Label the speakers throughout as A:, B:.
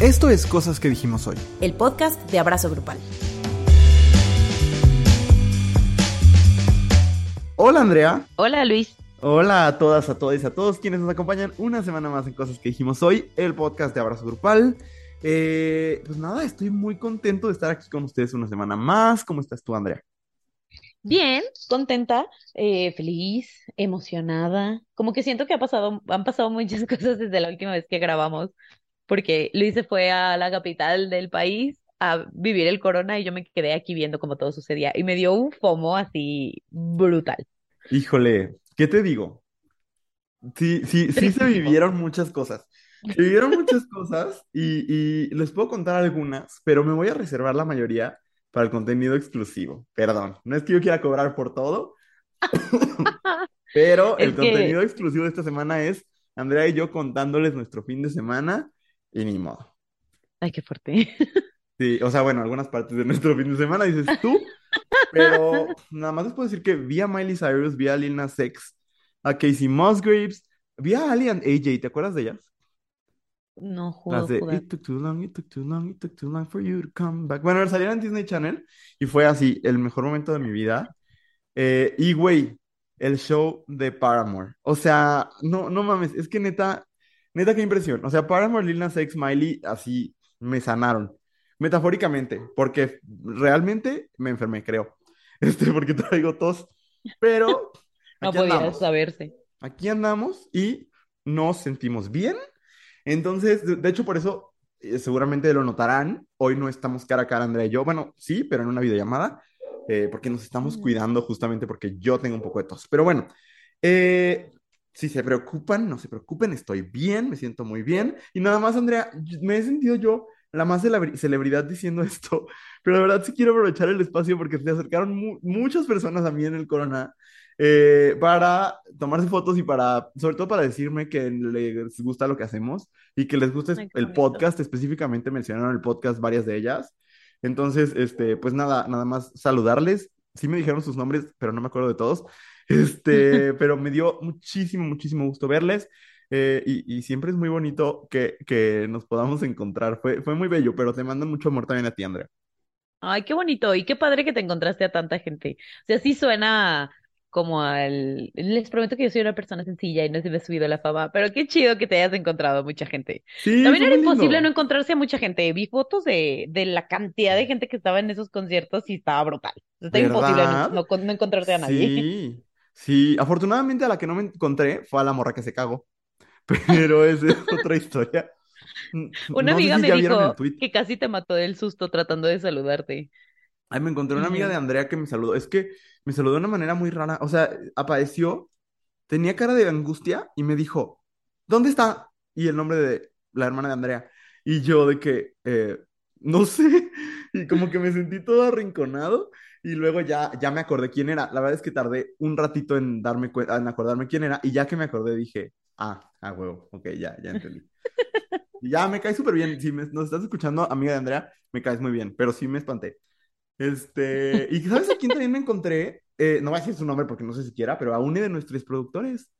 A: Esto es Cosas que dijimos hoy.
B: El podcast de Abrazo Grupal.
A: Hola Andrea.
B: Hola Luis.
A: Hola a todas, a todos y a todos quienes nos acompañan una semana más en Cosas que dijimos hoy, el podcast de Abrazo Grupal. Eh, pues nada, estoy muy contento de estar aquí con ustedes una semana más. ¿Cómo estás tú, Andrea?
B: Bien, contenta, eh, feliz, emocionada. Como que siento que ha pasado, han pasado muchas cosas desde la última vez que grabamos porque Luis se fue a la capital del país a vivir el corona y yo me quedé aquí viendo cómo todo sucedía y me dio un fomo así brutal.
A: Híjole, ¿qué te digo? Sí, sí, sí se vivieron muchas cosas. Se vivieron muchas cosas y, y les puedo contar algunas, pero me voy a reservar la mayoría para el contenido exclusivo. Perdón, no es que yo quiera cobrar por todo, pero el contenido exclusivo de esta semana es Andrea y yo contándoles nuestro fin de semana y ni modo.
B: Ay, qué fuerte.
A: Sí, o sea, bueno, algunas partes de nuestro fin de semana dices tú, pero nada más les puedo decir que vi a Miley Cyrus, vi a Lil Nas X, a Casey Musgraves, vi a Ali and AJ, ¿te acuerdas de ellas?
B: No, juego,
A: Las It took too long, it took too long, it took too long for you to come back. Bueno, salieron en Disney Channel y fue así, el mejor momento de mi vida. Eh, y güey, el show de Paramore. O sea, no, no mames, es que neta, Neta, qué impresión. O sea, Paramore, Lil Nas X, Miley, así me sanaron. Metafóricamente, porque realmente me enfermé, creo. Este, porque traigo tos. Pero.
B: no podía saberse.
A: Aquí andamos y nos sentimos bien. Entonces, de, hecho, por eso eh, seguramente lo notarán. Hoy no estamos cara a cara, Andrea y yo. Bueno, sí, pero en una videollamada. Eh, porque nos estamos mm. cuidando justamente porque yo tengo un poco de tos. Pero bueno, eh, si se preocupan, no se preocupen, estoy bien, me siento muy bien. Y nada más, Andrea, me he sentido yo la más celebridad diciendo esto, pero de verdad sí quiero aprovechar el espacio porque se acercaron muchas personas a mí en el Corona eh, para tomarse fotos y para, sobre todo para decirme que les gusta lo que hacemos y que les gusta el podcast, específicamente mencionaron el podcast varias de ellas. Entonces, este, pues nada, nada más saludarles. Sí me dijeron sus nombres, pero no me acuerdo de todos. Este, pero me dio muchísimo, muchísimo gusto verles. Eh, y, siempre es muy bonito que, que, nos podamos encontrar. Fue, fue muy bello, pero te mando mucho amor también a ti, Andrea.
B: Ay, qué bonito y qué padre que te encontraste a tanta gente. O sea, sí suena como al... Les prometo que yo soy una persona sencilla y no se me ha subido la fama, pero qué chido que te hayas encontrado mucha gente.
A: Sí,
B: También era imposible no encontrarse a mucha gente. Vi fotos de, de la cantidad de gente que estaba en esos conciertos y estaba brutal. Está imposible no, no, encontrarte a nadie.
A: Sí. Sí, afortunadamente a la que no me encontré fue a la morra que se cagó. Pero esa es otra historia.
B: Una amiga me dijo que casi te mató del susto tratando de saludarte.
A: Ay, me encontré una amiga de Andrea que me saludó. Es que me saludó de una manera muy rara. O sea, apareció, tenía cara de angustia y me dijo, ¿dónde está? Y el nombre de la hermana de Andrea. Y yo de que, eh, no sé, y como que me sentí todo arrinconado. Y luego ya, ya me acordé quién era. La verdad es que tardé un ratito en darme en acordarme quién era. Y ya que me acordé dije, ah, ah, huevo, ok, ya, ya entendí. Y ya me cae súper bien. Si me, nos estás escuchando, amiga de Andrea, me caes muy bien, pero sí me espanté. Este, y ¿sabes a quién también me encontré? Eh, no voy a decir su nombre porque no sé si quiera, pero a uno de nuestros productores.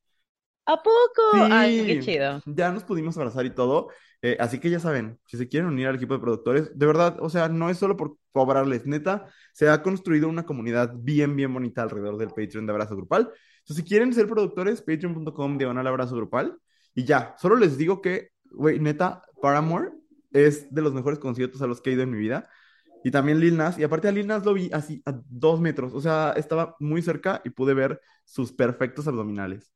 B: ¿A poco? Ay, qué chido.
A: Ya nos pudimos abrazar y todo. Eh, así que ya saben, si se quieren unir al equipo de productores, de verdad, o sea, no es solo por cobrarles, neta, se ha construido una comunidad bien, bien bonita alrededor del Patreon de Abrazo Grupal. Entonces, si quieren ser productores, patreon.com diagonal abrazo grupal. Y ya, solo les digo que, güey, neta, Paramore es de los mejores conciertos a los que he ido en mi vida. Y también Lil Nas, y aparte a Lil Nas lo vi así a dos metros, o sea, estaba muy cerca y pude ver sus perfectos abdominales.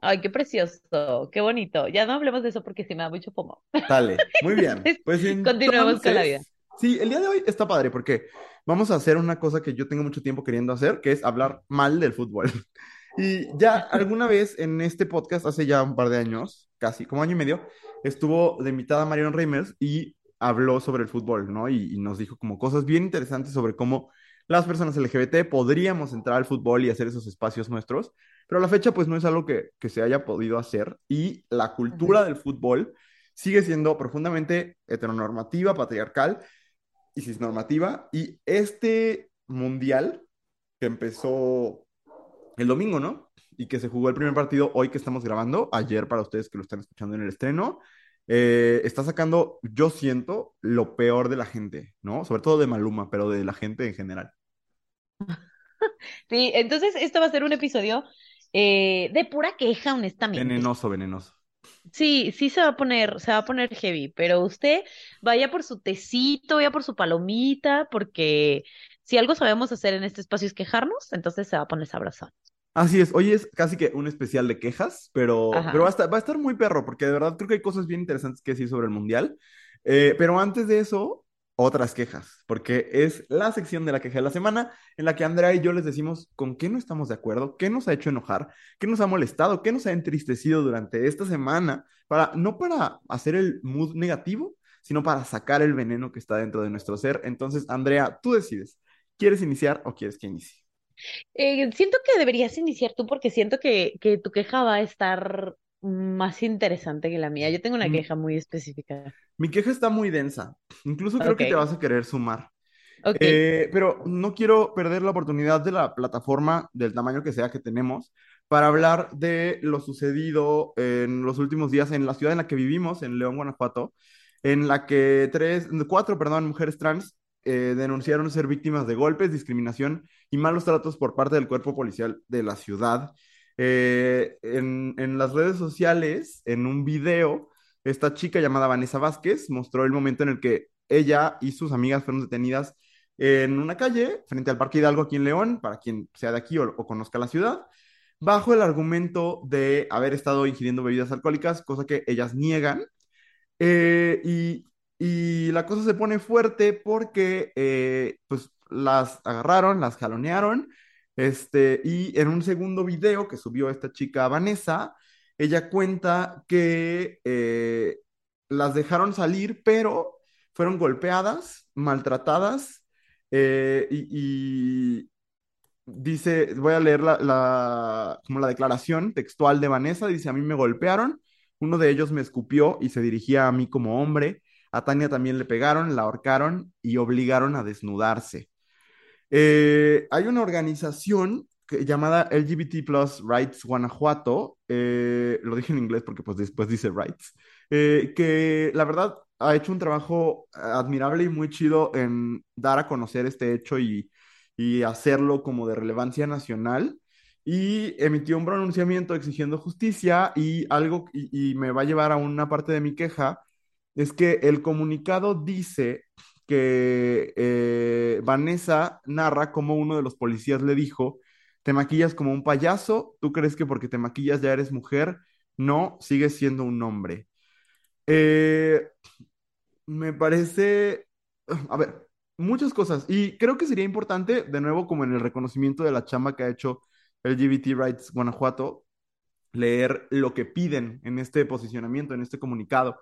B: Ay, qué precioso, qué bonito. Ya no hablemos de eso porque sí me da mucho pomo.
A: Dale, muy bien.
B: Pues Continuemos con la vida.
A: Sí, el día de hoy está padre porque vamos a hacer una cosa que yo tengo mucho tiempo queriendo hacer, que es hablar mal del fútbol. Y ya alguna vez en este podcast, hace ya un par de años, casi como año y medio, estuvo de invitada Marion Reimers y habló sobre el fútbol, ¿no? Y, y, nos dijo como cosas bien interesantes sobre cómo las personas LGBT podríamos entrar al fútbol y hacer esos espacios nuestros. Pero a la fecha, pues no es algo que, se haya podido hacer y la cultura del fútbol sigue siendo profundamente heteronormativa, patriarcal y cisnormativa. Y este mundial que empezó el domingo, ¿no? Y que se jugó el primer partido hoy que estamos grabando, ayer para ustedes que lo están escuchando en el estreno, eh, está sacando, yo siento, lo peor de la gente, ¿no? Sobre todo de Maluma, pero de la gente en general.
B: Sí, entonces esto va a ser un episodio eh, de pura queja, honestamente.
A: Venenoso, venenoso.
B: Sí, sí se va a poner, se va a poner heavy, pero usted vaya por su tecito, vaya por su palomita, porque si algo sabemos hacer en este espacio es quejarnos, entonces se va a poner sabrosón.
A: Así es, hoy es casi que un especial de quejas, pero, pero va a estar, va a estar muy perro, porque de verdad creo que hay cosas bien interesantes que decir sobre el Mundial. Eh, pero antes de eso, otras quejas, porque es la sección de la queja de la semana en la que Andrea y yo les decimos con qué no estamos de acuerdo, qué nos ha hecho enojar, qué nos ha molestado, qué nos ha entristecido durante esta semana, para, no para hacer el mood negativo, sino para sacar el veneno que está dentro de nuestro ser. Entonces, Andrea, tú decides, ¿quieres iniciar o quieres que inicie?
B: Eh, siento que deberías iniciar tú porque siento que, que tu queja va a estar más interesante que la mía. Yo tengo una
A: Mm,
B: queja muy específica.
A: Mi queja está muy densa. Incluso creo que te vas a querer sumar.
B: ok.
A: Eh, pero no quiero perder la oportunidad de la plataforma, del tamaño que sea que tenemos, para hablar de lo sucedido en los últimos días en la ciudad en la que vivimos, en León, Guanajuato, en la que tres, cuatro, perdón, mujeres trans eh, denunciaron ser víctimas de golpes, discriminación y malos tratos por parte del cuerpo policial de la ciudad. Eh, en, en las redes sociales, en un video, esta chica llamada Vanessa Vázquez mostró el momento en el que ella y sus amigas fueron detenidas en una calle frente al Parque Hidalgo aquí en León, para quien sea de aquí o, conozca la ciudad, bajo el argumento de haber estado ingiriendo bebidas alcohólicas, cosa que ellas niegan. Eh, y, y la cosa se pone fuerte porque eh, pues las agarraron, las jalonearon, este, y en un segundo video que subió esta chica Vanessa, ella cuenta que eh, las dejaron salir, pero fueron golpeadas, maltratadas, eh, y, dice, voy a leer la, la, como la declaración textual de Vanessa, dice, a mí me golpearon, uno de ellos me escupió y se dirigía a mí como hombre, a Tania también le pegaron, la ahorcaron y obligaron a desnudarse. Eh, hay una organización que- llamada LGBT Plus Rights Guanajuato, eh, lo dije en inglés porque pues después dice Rights, eh, que la verdad ha hecho un trabajo admirable y muy chido en dar a conocer este hecho y, y hacerlo como de relevancia nacional. Y emitió un pronunciamiento exigiendo justicia y algo, y, y me va a llevar a una parte de mi queja, es que el comunicado dice que eh, Vanessa narra cómo uno de los policías le dijo, te maquillas como un payaso, tú crees que porque te maquillas ya eres mujer, no, sigues siendo un hombre. Eh, me parece, a ver, muchas cosas, y creo que sería importante, de nuevo, como en el reconocimiento de la chamba que ha hecho LGBT Rights Guanajuato, leer lo que piden en este posicionamiento, en este comunicado.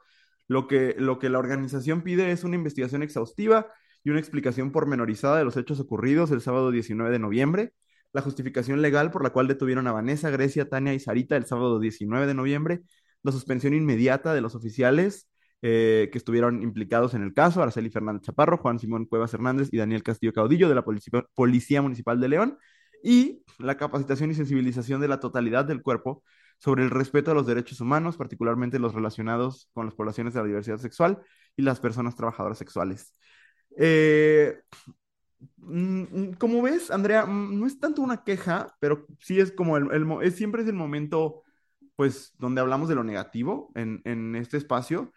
A: Lo que, lo que la organización pide es una investigación exhaustiva y una explicación pormenorizada de los hechos ocurridos el sábado 19 de noviembre, la justificación legal por la cual detuvieron a Vanessa, Grecia, Tania y Sarita el sábado 19 de noviembre, la suspensión inmediata de los oficiales eh, que estuvieron implicados en el caso, Araceli Fernández Chaparro, Juan Simón Cuevas Hernández y Daniel Castillo Caudillo de la Policía, Policía Municipal de León, y la capacitación y sensibilización de la totalidad del cuerpo sobre el respeto a los derechos humanos, particularmente los relacionados con las poblaciones de la diversidad sexual y las personas trabajadoras sexuales. Eh, mm, mm, como ves, Andrea, mm, no es tanto una queja, pero sí es como el, el es, siempre es el momento, pues, donde hablamos de lo negativo en, en este espacio.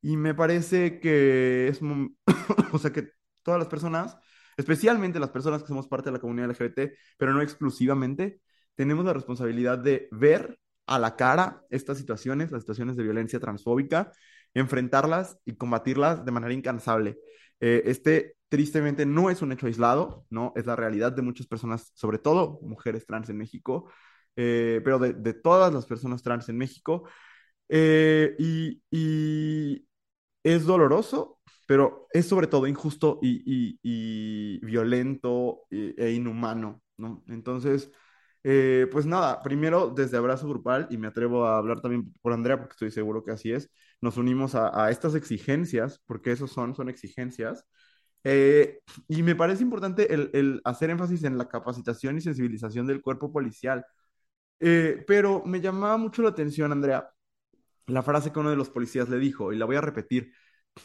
A: Y me parece que es, o sea, que todas las personas, especialmente las personas que somos parte de la comunidad LGBT, pero no exclusivamente, tenemos la responsabilidad de ver a la cara estas situaciones, las situaciones de violencia transfóbica, enfrentarlas y combatirlas de manera incansable. Eh, este tristemente no es un hecho aislado, ¿no? Es la realidad de muchas personas, sobre todo mujeres trans en México, eh, pero de, todas las personas trans en México. Eh, y, es doloroso, pero es sobre todo injusto y, y, violento e, e, inhumano, ¿no? Entonces, eh, pues nada, primero desde Abrazo Grupal, y me atrevo a hablar también por Andrea, porque estoy seguro que así es, nos unimos a, estas exigencias, porque esos son, son exigencias, eh, y me parece importante el, el, hacer énfasis en la capacitación y sensibilización del cuerpo policial. Eh, pero me llamaba mucho la atención, Andrea, la frase que uno de los policías le dijo, y la voy a repetir,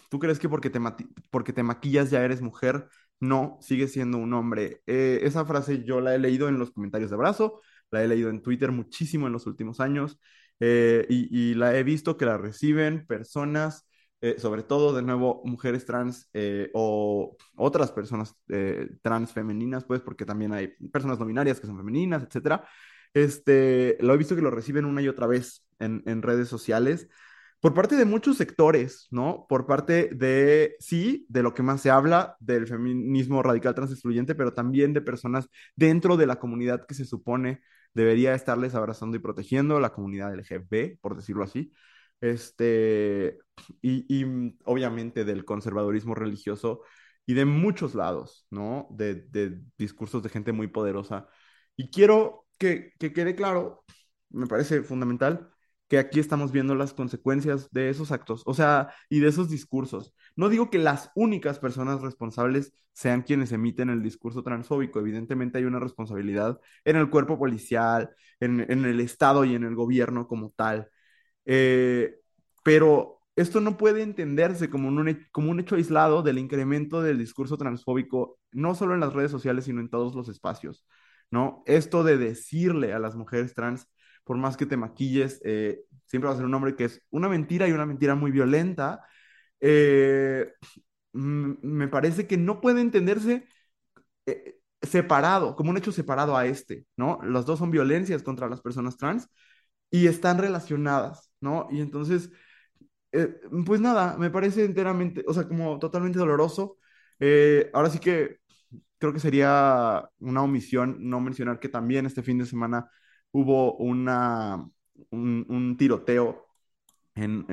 A: ¿tú crees que porque te, porque te maquillas ya eres mujer? No, sigues siendo un hombre. Eh, esa frase yo la he leído en los comentarios de abrazo, la he leído en Twitter muchísimo en los últimos años eh, y, la he visto que la reciben personas, eh, sobre todo de nuevo mujeres trans o otras personas trans femeninas, pues porque también hay personas no binarias que son femeninas, etcétera. Este, lo he visto que lo reciben una y otra vez en, en redes sociales por parte de muchos sectores, ¿no? Por parte de, sí, de lo que más se habla, del feminismo radical transexcluyente, pero también de personas dentro de la comunidad que se supone debería estarles abrazando y protegiendo, la comunidad LGBT, por decirlo así. Este, y, y obviamente del conservadurismo religioso y de muchos lados, ¿no? De, de discursos de gente muy poderosa. Y quiero que, que quede claro, me parece fundamental, que aquí estamos viendo las consecuencias de esos actos, o sea, y de esos discursos. No digo que las únicas personas responsables sean quienes emiten el discurso transfóbico, evidentemente hay una responsabilidad en el cuerpo policial, en, el Estado y en el gobierno como tal, eh, pero esto no puede entenderse como un, como un hecho aislado del incremento del discurso transfóbico, no solo en las redes sociales, sino en todos los espacios, ¿no? Esto de decirle a las mujeres trans, por más que te maquilles, eh, siempre va a ser un hombre que es una mentira y una mentira muy violenta. Eh, me parece que no puede entenderse eh, separado, como un hecho separado a este, ¿no? Los dos son violencias contra las personas trans y están relacionadas, ¿no? Y entonces, pues nada, me parece enteramente, o sea, como totalmente doloroso. ahora sí que creo que sería una omisión no mencionar que también este fin de semana hubo una, un, tiroteo en,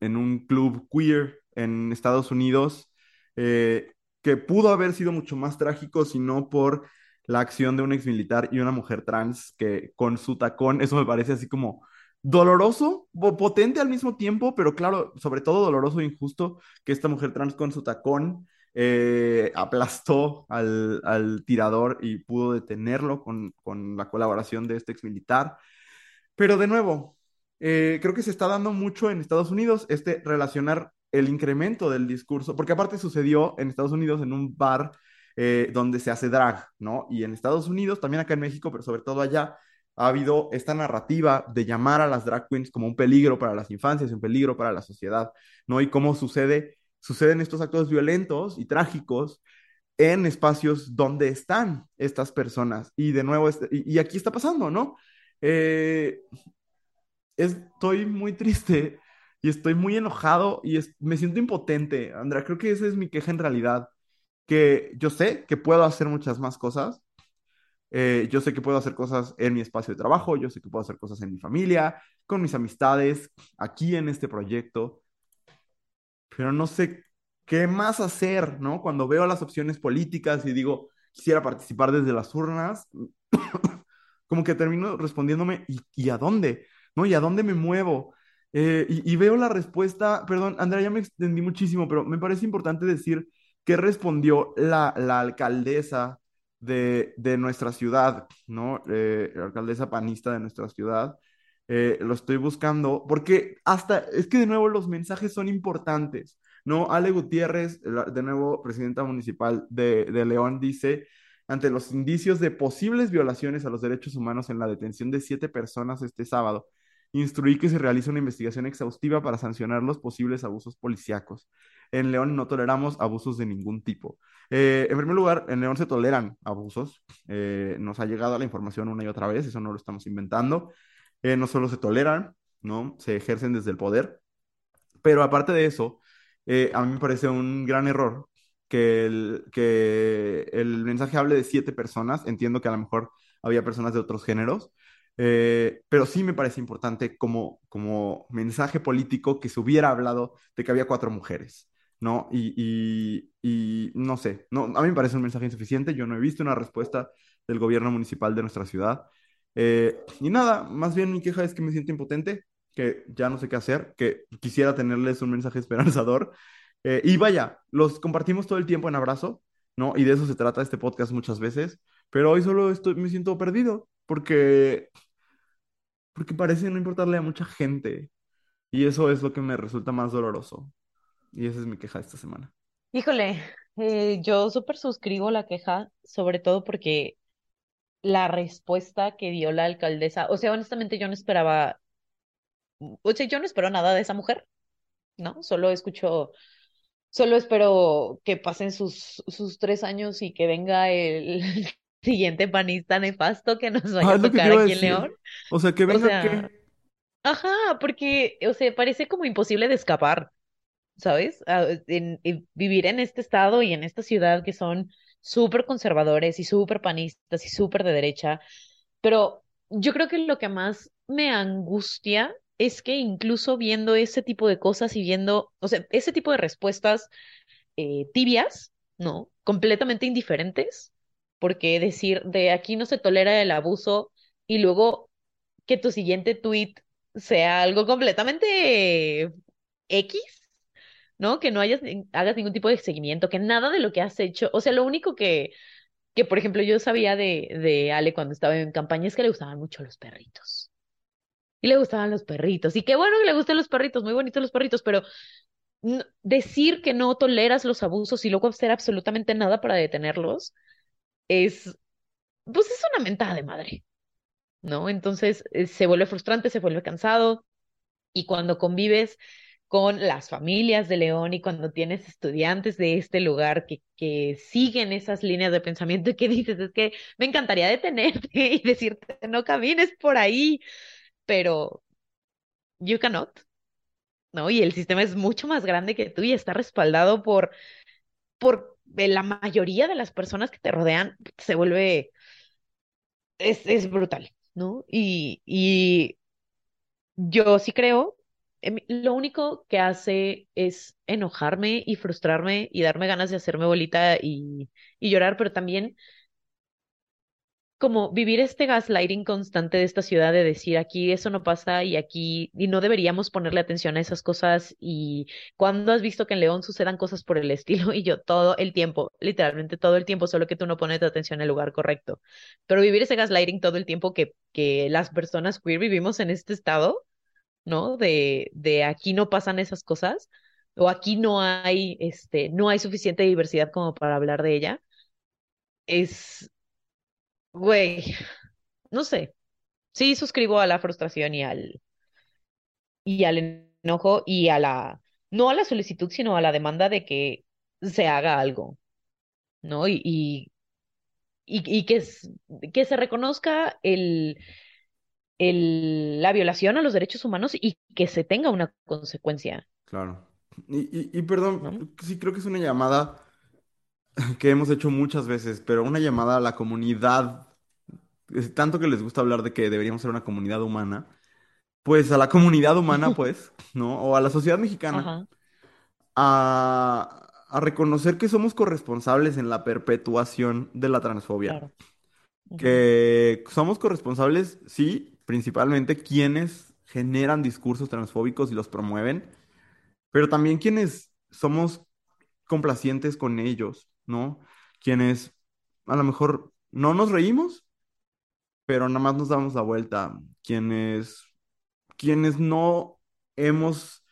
A: un club queer en Estados Unidos eh, que pudo haber sido mucho más trágico si no por la acción de un ex militar y una mujer trans que con su tacón, eso me parece así como doloroso, potente al mismo tiempo, pero claro, sobre todo doloroso e injusto que esta mujer trans con su tacón eh, aplastó al, tirador y pudo detenerlo con, la colaboración de este ex militar. Pero de nuevo, eh, creo que se está dando mucho en Estados Unidos este relacionar el incremento del discurso, porque aparte sucedió en Estados Unidos en un bar eh, donde se hace drag, ¿no? Y en Estados Unidos, también acá en México, pero sobre todo allá, ha habido esta narrativa de llamar a las drag queens como un peligro para las infancias, un peligro para la sociedad, ¿no? Y cómo sucede suceden estos actos violentos y trágicos en espacios donde están estas personas. Y de nuevo, este, y, aquí está pasando, ¿no? Eh, estoy muy triste y estoy muy enojado y me siento impotente, Andrea. Creo que esa es mi queja en realidad, que yo sé que puedo hacer muchas más cosas. Eh, yo sé que puedo hacer cosas en mi espacio de trabajo, yo sé que puedo hacer cosas en mi familia, con mis amistades, aquí en este proyecto pero no sé qué más hacer, ¿no? Cuando veo las opciones políticas y digo, quisiera participar desde las urnas, como que termino respondiéndome, ¿y, a dónde? ¿No? ¿Y a dónde me muevo? Eh, y, veo la respuesta, perdón, Andrea, ya me extendí muchísimo, pero me parece importante decir qué respondió la, alcaldesa de, de, nuestra ciudad, ¿no? Eh, la alcaldesa panista de nuestra ciudad, eh, lo estoy buscando, porque hasta, es que de nuevo los mensajes son importantes, ¿no? Ale Gutiérrez, de nuevo presidenta municipal de, de León, dice, ante los indicios de posibles violaciones a los derechos humanos en la detención de siete personas este sábado, instruí que se realice una investigación exhaustiva para sancionar los posibles abusos policíacos. En León no toleramos abusos de ningún tipo. Eh, en primer lugar, en León se toleran abusos. Eh, nos ha llegado la información una y otra vez, eso no lo estamos inventando. Eh, no solo se toleran, ¿no? Se ejercen desde el poder, pero aparte de eso, eh, a mí me parece un gran error que el, que el mensaje hable de siete personas, entiendo que a lo mejor había personas de otros géneros, eh, pero sí me parece importante como, como mensaje político que se hubiera hablado de que había cuatro mujeres, ¿no? Y, y, y, no sé, no, a mí me parece un mensaje insuficiente, yo no he visto una respuesta del gobierno municipal de nuestra ciudad. Eh, y nada, más bien mi queja es que me siento impotente, que ya no sé qué hacer, que quisiera tenerles un mensaje esperanzador. Eh, y vaya, los compartimos todo el tiempo en abrazo, ¿no? Y de eso se trata este podcast muchas veces, pero hoy solo estoy, me siento perdido, porque, porque parece no importarle a mucha gente. Y eso es lo que me resulta más doloroso. Y esa es mi queja esta semana.
B: Híjole, eh, yo súper suscribo la queja, sobre todo porque la respuesta que dio la alcaldesa, o sea, honestamente yo no esperaba, o sea, yo no espero nada de esa mujer, ¿no? Solo escucho, solo espero que pasen sus, sus tres años y que venga el siguiente panista nefasto que nos vaya
A: Ah,
B: a tocar aquí en. León.
A: O sea, que
B: O
A: venga
B: sea,
A: que...
B: ajá, porque, o sea, parece como imposible de escapar. ¿sabes? Ah, en- en vivir en este estado y en esta ciudad que son súper conservadores y súper panistas y súper de derecha, pero yo creo que lo que más me angustia es que incluso viendo ese tipo de cosas y viendo, o sea, ese tipo de respuestas eh, tibias, ¿no? Completamente indiferentes, porque decir de aquí no se tolera el abuso y luego que tu siguiente tweet sea algo completamente X ¿no? Que no hayas, hagas ningún tipo de seguimiento, que nada de lo que has hecho, o sea, lo único que, que por ejemplo, yo sabía de, de Ale cuando estaba en campaña es que le gustaban mucho los perritos. Y le gustaban los perritos. Y qué bueno que le gusten los perritos, muy bonitos los perritos, pero decir que no toleras los abusos y luego hacer absolutamente nada para detenerlos es, pues es una mentada de madre, ¿no? Entonces eh, se vuelve frustrante, se vuelve cansado y cuando convives con las familias de León y cuando tienes estudiantes de este lugar que, que siguen esas líneas de pensamiento y que dices, es que me encantaría detenerte y decirte, no camines por ahí, pero you cannot, ¿no? Y el sistema es mucho más grande que tú y está respaldado por, por la mayoría de las personas que te rodean, se vuelve, es, es brutal, ¿no? Y, y Yo sí creo, lo único que hace es enojarme y frustrarme y darme ganas de hacerme bolita y, y llorar, pero también como vivir este gaslighting constante de esta ciudad de decir aquí eso no pasa y aquí y no deberíamos ponerle atención a esas cosas y cuando has visto que en León sucedan cosas por el estilo y yo todo el tiempo, literalmente todo el tiempo, solo que tú no pones atención en el lugar correcto. Pero vivir ese gaslighting todo el tiempo que, que las personas queer vivimos en este estado ¿no? De, de aquí no pasan esas cosas, o aquí no hay, este, no hay suficiente diversidad como para hablar de ella, es, güey, no sé. Sí suscribo a la frustración y al, y al enojo y a la, no a la solicitud, sino a la demanda de que se haga algo, ¿no? Y, y, y, y que, que se reconozca el, el, la violación a los derechos humanos y que se tenga una consecuencia,
A: Claro. Y, y, y perdón,
B: ¿no?
A: sí creo que es una llamada que hemos hecho muchas veces, pero una llamada a la comunidad, es tanto que les gusta hablar de que deberíamos ser una comunidad humana, pues a la comunidad humana, pues, ¿no? O a la sociedad mexicana, a, a reconocer que somos corresponsables en la perpetuación de la transfobia.
B: claro.
A: Que somos corresponsables, sí, principalmente quienes generan discursos transfóbicos y los promueven, pero también quienes somos complacientes con ellos, ¿no? Quienes a lo mejor no nos reímos, pero nada más nos damos la vuelta. Quienes, quienes no hemos,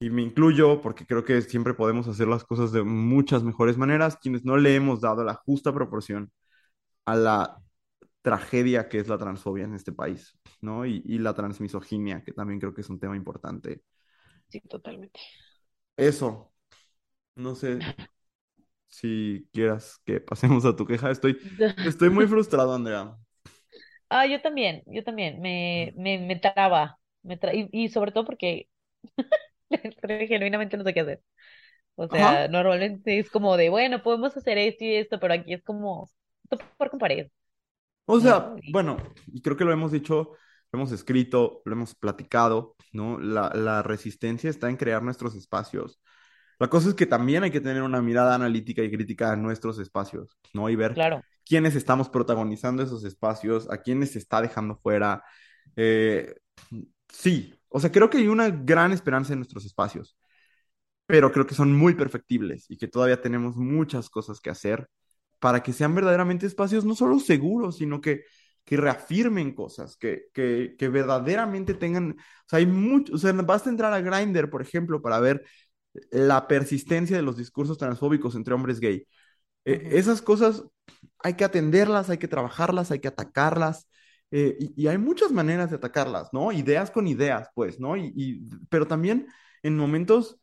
A: y me incluyo porque creo que siempre podemos hacer las cosas de muchas mejores maneras, quienes no le hemos dado la justa proporción a la tragedia que es la transfobia en este país, ¿no? Y, y la transmisoginia, que también creo que es un tema importante.
B: Sí, totalmente.
A: Eso, no sé si quieras que pasemos a tu queja. Estoy, estoy muy frustrado, Andrea.
B: Ah, yo también, yo también, me, me, me traba, me tra- y, y sobre todo porque genuinamente no sé qué hacer. O sea,
A: Ajá.
B: normalmente es como de, bueno, podemos hacer esto y esto, pero aquí es como con pared,
A: O sea, bueno, y creo que lo hemos dicho, lo hemos escrito, lo hemos platicado, ¿no? La, la resistencia está en crear nuestros espacios. La cosa es que también hay que tener una mirada analítica y crítica a nuestros espacios, ¿no? Y ver
B: claro,
A: quiénes estamos protagonizando esos espacios, a quiénes se está dejando fuera. Eh, sí, o sea, creo que hay una gran esperanza en nuestros espacios, pero creo que son muy perfectibles y que todavía tenemos muchas cosas que hacer para que sean verdaderamente espacios no solo seguros, sino que que reafirmen cosas, que, que, que verdaderamente tengan, o sea, hay mucho, o sea, basta entrar a Grindr, por ejemplo, para ver la persistencia de los discursos transfóbicos entre hombres gay. Eh, esas cosas hay que atenderlas, hay que trabajarlas, hay que atacarlas. Eh, y, y, hay muchas maneras de atacarlas, ¿no? Ideas con ideas, pues, ¿no? Y, y, pero también en momentos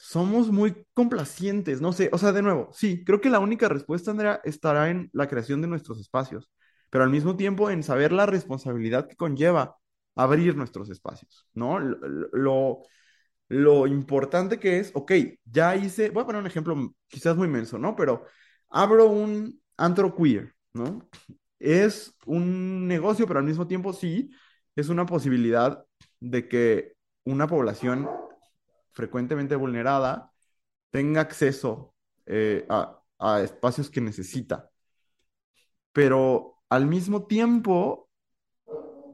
A: somos muy complacientes, no sé, o sea, de nuevo, sí, creo que la única respuesta, Andrea, estará en la creación de nuestros espacios, pero al mismo tiempo en saber la responsabilidad que conlleva abrir nuestros espacios, ¿no? Lo, lo, importante que es, ok, ya hice, voy a poner un ejemplo quizás muy menso, ¿no? Pero abro un antro queer, ¿no? Es un negocio, pero al mismo tiempo sí, es una posibilidad de que una población frecuentemente vulnerada tenga acceso eh, a, a espacios que necesita. Pero al mismo tiempo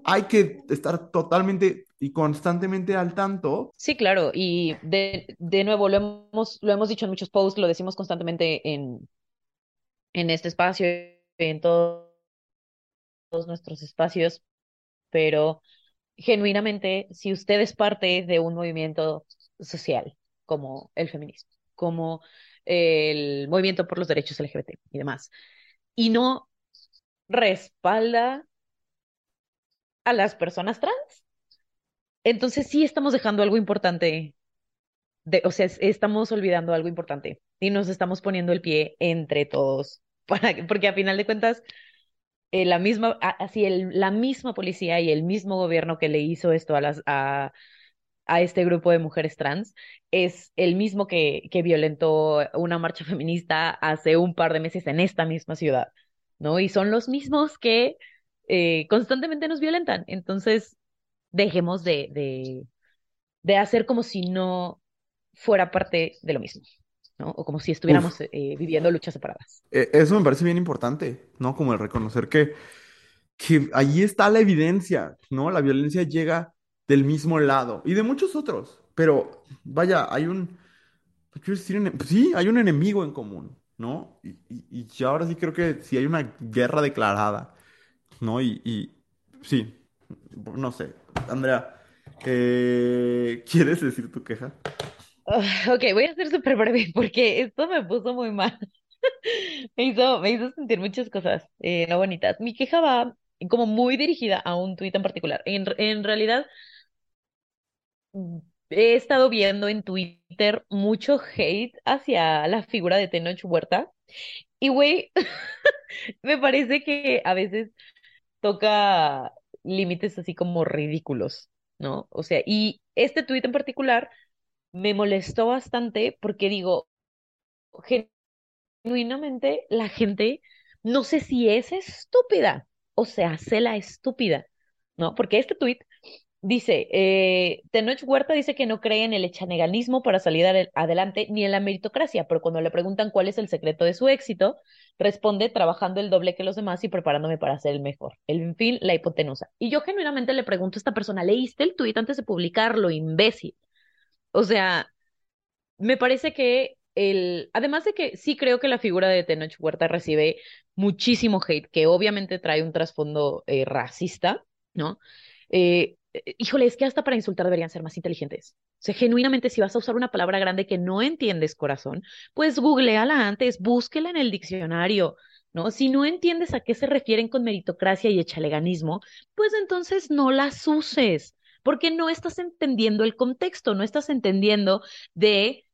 A: hay que estar totalmente y constantemente al tanto.
B: Sí, claro, y de, de nuevo, lo hemos, lo hemos dicho en muchos posts, lo decimos constantemente en, en este espacio, en todo, todos nuestros espacios, pero genuinamente, si usted es parte de un movimiento social como el feminismo, como el movimiento por los derechos LGBT y demás, y no respalda a las personas trans, entonces sí estamos dejando algo importante, de, o sea, estamos olvidando algo importante y nos estamos poniendo el pie entre todos, para, porque a final de cuentas, eh, la misma, así el, la misma policía y el mismo gobierno que le hizo esto a las a, a este grupo de mujeres trans es el mismo que, que violentó una marcha feminista hace un par de meses en esta misma ciudad, ¿no? Y son los mismos que eh, constantemente nos violentan. Entonces, dejemos de, de, de, hacer como si no fuera parte de lo mismo, ¿no? O como si estuviéramos eh, viviendo luchas separadas.
A: Eh, eso me parece bien importante, ¿no? Como el reconocer que, que allí está la evidencia, ¿no? La violencia llega del mismo lado y de muchos otros, pero vaya, hay un, quiero pues sí, hay un enemigo en común, ¿no? Y, y, y ahora sí creo que si hay una guerra declarada, ¿no? Y, y sí, no sé, Andrea, eh, ¿quieres decir tu queja?
B: Uh, ok, voy a ser súper breve porque esto me puso muy mal. me, hizo, me hizo sentir muchas cosas eh, no bonitas. Mi queja va como muy dirigida a un tuit en particular. En, en realidad, he estado viendo en Twitter mucho hate hacia la figura de Tenoch Huerta. Y güey, me parece que a veces toca límites así como ridículos, ¿no? O sea, y este tuit en particular me molestó bastante porque digo, genuinamente la gente, no sé si es estúpida o se hace la estúpida, ¿no? Porque este tuit Dice, eh, Huerta dice que no cree en el echaneganismo para salir adelante ni en la meritocracia, pero cuando le preguntan cuál es el secreto de su éxito, responde trabajando el doble que los demás y preparándome para ser el mejor. El, fin, la hipotenusa. Y yo genuinamente le pregunto a esta persona, ¿leíste el tuit antes de publicarlo, imbécil? O sea, me parece que el, además de que sí creo que la figura de Tenoch Huerta recibe muchísimo hate, que obviamente trae un trasfondo eh, racista, ¿no? Eh, híjole, es que hasta para insultar deberían ser más inteligentes. O sea, genuinamente, si vas a usar una palabra grande que no entiendes, corazón, pues googleala antes, búsquela en el diccionario, ¿no? Si no entiendes a qué se refieren con meritocracia y echaleganismo, pues entonces no las uses, porque no estás entendiendo el contexto, no estás entendiendo de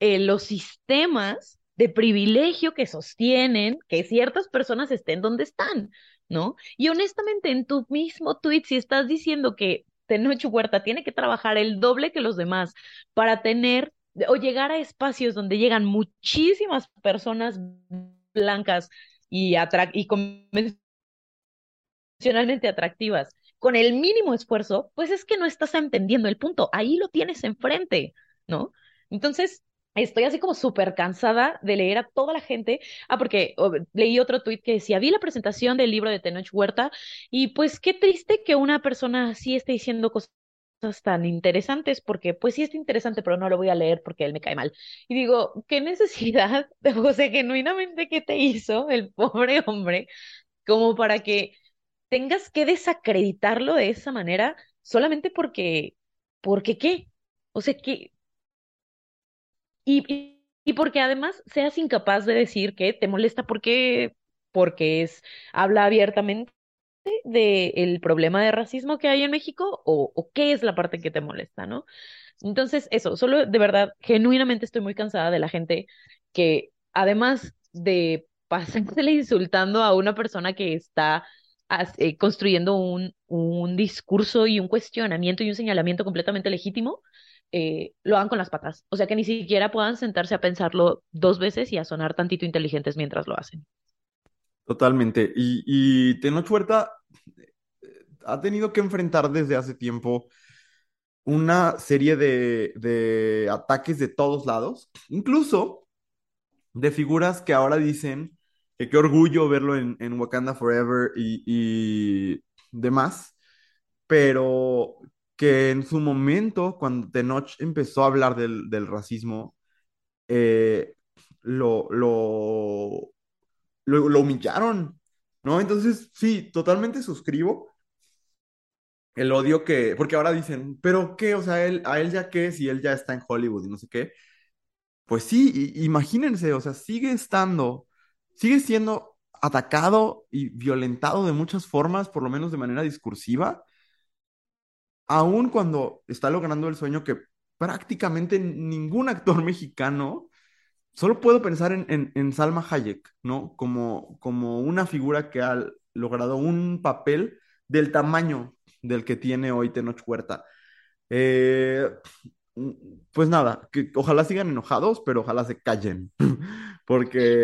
B: eh, los sistemas de privilegio que sostienen que ciertas personas estén donde están. ¿No? Y honestamente, en tu mismo tweet, si estás diciendo que Tenoch Huerta tiene que trabajar el doble que los demás para tener o llegar a espacios donde llegan muchísimas personas blancas y, y convencionalmente atractivas con el mínimo esfuerzo, pues es que no estás entendiendo el punto. Ahí lo tienes enfrente, ¿no? Entonces, Estoy así como súper cansada de leer a toda la gente. Ah, porque leí otro tuit que decía, vi la presentación del libro de Tenoch Huerta y pues qué triste que una persona así esté diciendo cosas tan interesantes porque pues sí es interesante, pero no lo voy a leer porque él me cae mal. Y digo, ¿qué necesidad, sea, genuinamente qué te hizo el pobre hombre como para que tengas que desacreditarlo de esa manera solamente porque, porque qué, o sea, que, y, y, porque además seas incapaz de decir que te molesta porque, porque es, habla abiertamente del problema de racismo que hay en México o, qué es la parte que te molesta, ¿no? Entonces, eso, solo de verdad, genuinamente estoy muy cansada de la gente que además de pasársele insultando a una persona que está eh, construyendo un, un discurso y un cuestionamiento y un señalamiento completamente legítimo, eh, lo hagan con las patas. O sea, que ni siquiera puedan sentarse a pensarlo dos veces y a sonar tantito inteligentes mientras lo hacen.
A: Totalmente. Y, y Tenoch Huerta eh, ha tenido que enfrentar desde hace tiempo una serie de, de ataques de todos lados, incluso de figuras que ahora dicen que qué orgullo verlo en, en Wakanda Forever y, y demás, pero que en su momento, cuando Tenoch empezó a hablar del, del racismo, eh, lo, lo, lo, humillaron, ¿no? Entonces, sí, totalmente suscribo el odio que, porque ahora dicen, pero qué, o sea, él, a él ya qué, si él ya está en Hollywood y no sé qué. Pues sí, imagínense, o sea, sigue estando, sigue siendo atacado y violentado de muchas formas, por lo menos de manera discursiva, aun cuando está logrando el sueño que prácticamente ningún actor mexicano, solo puedo pensar en, Salma Hayek, ¿no? Como, como una figura que ha logrado un papel del tamaño del que tiene hoy Tenoch Huerta. Eh, pues nada, que ojalá sigan enojados, pero ojalá se callen.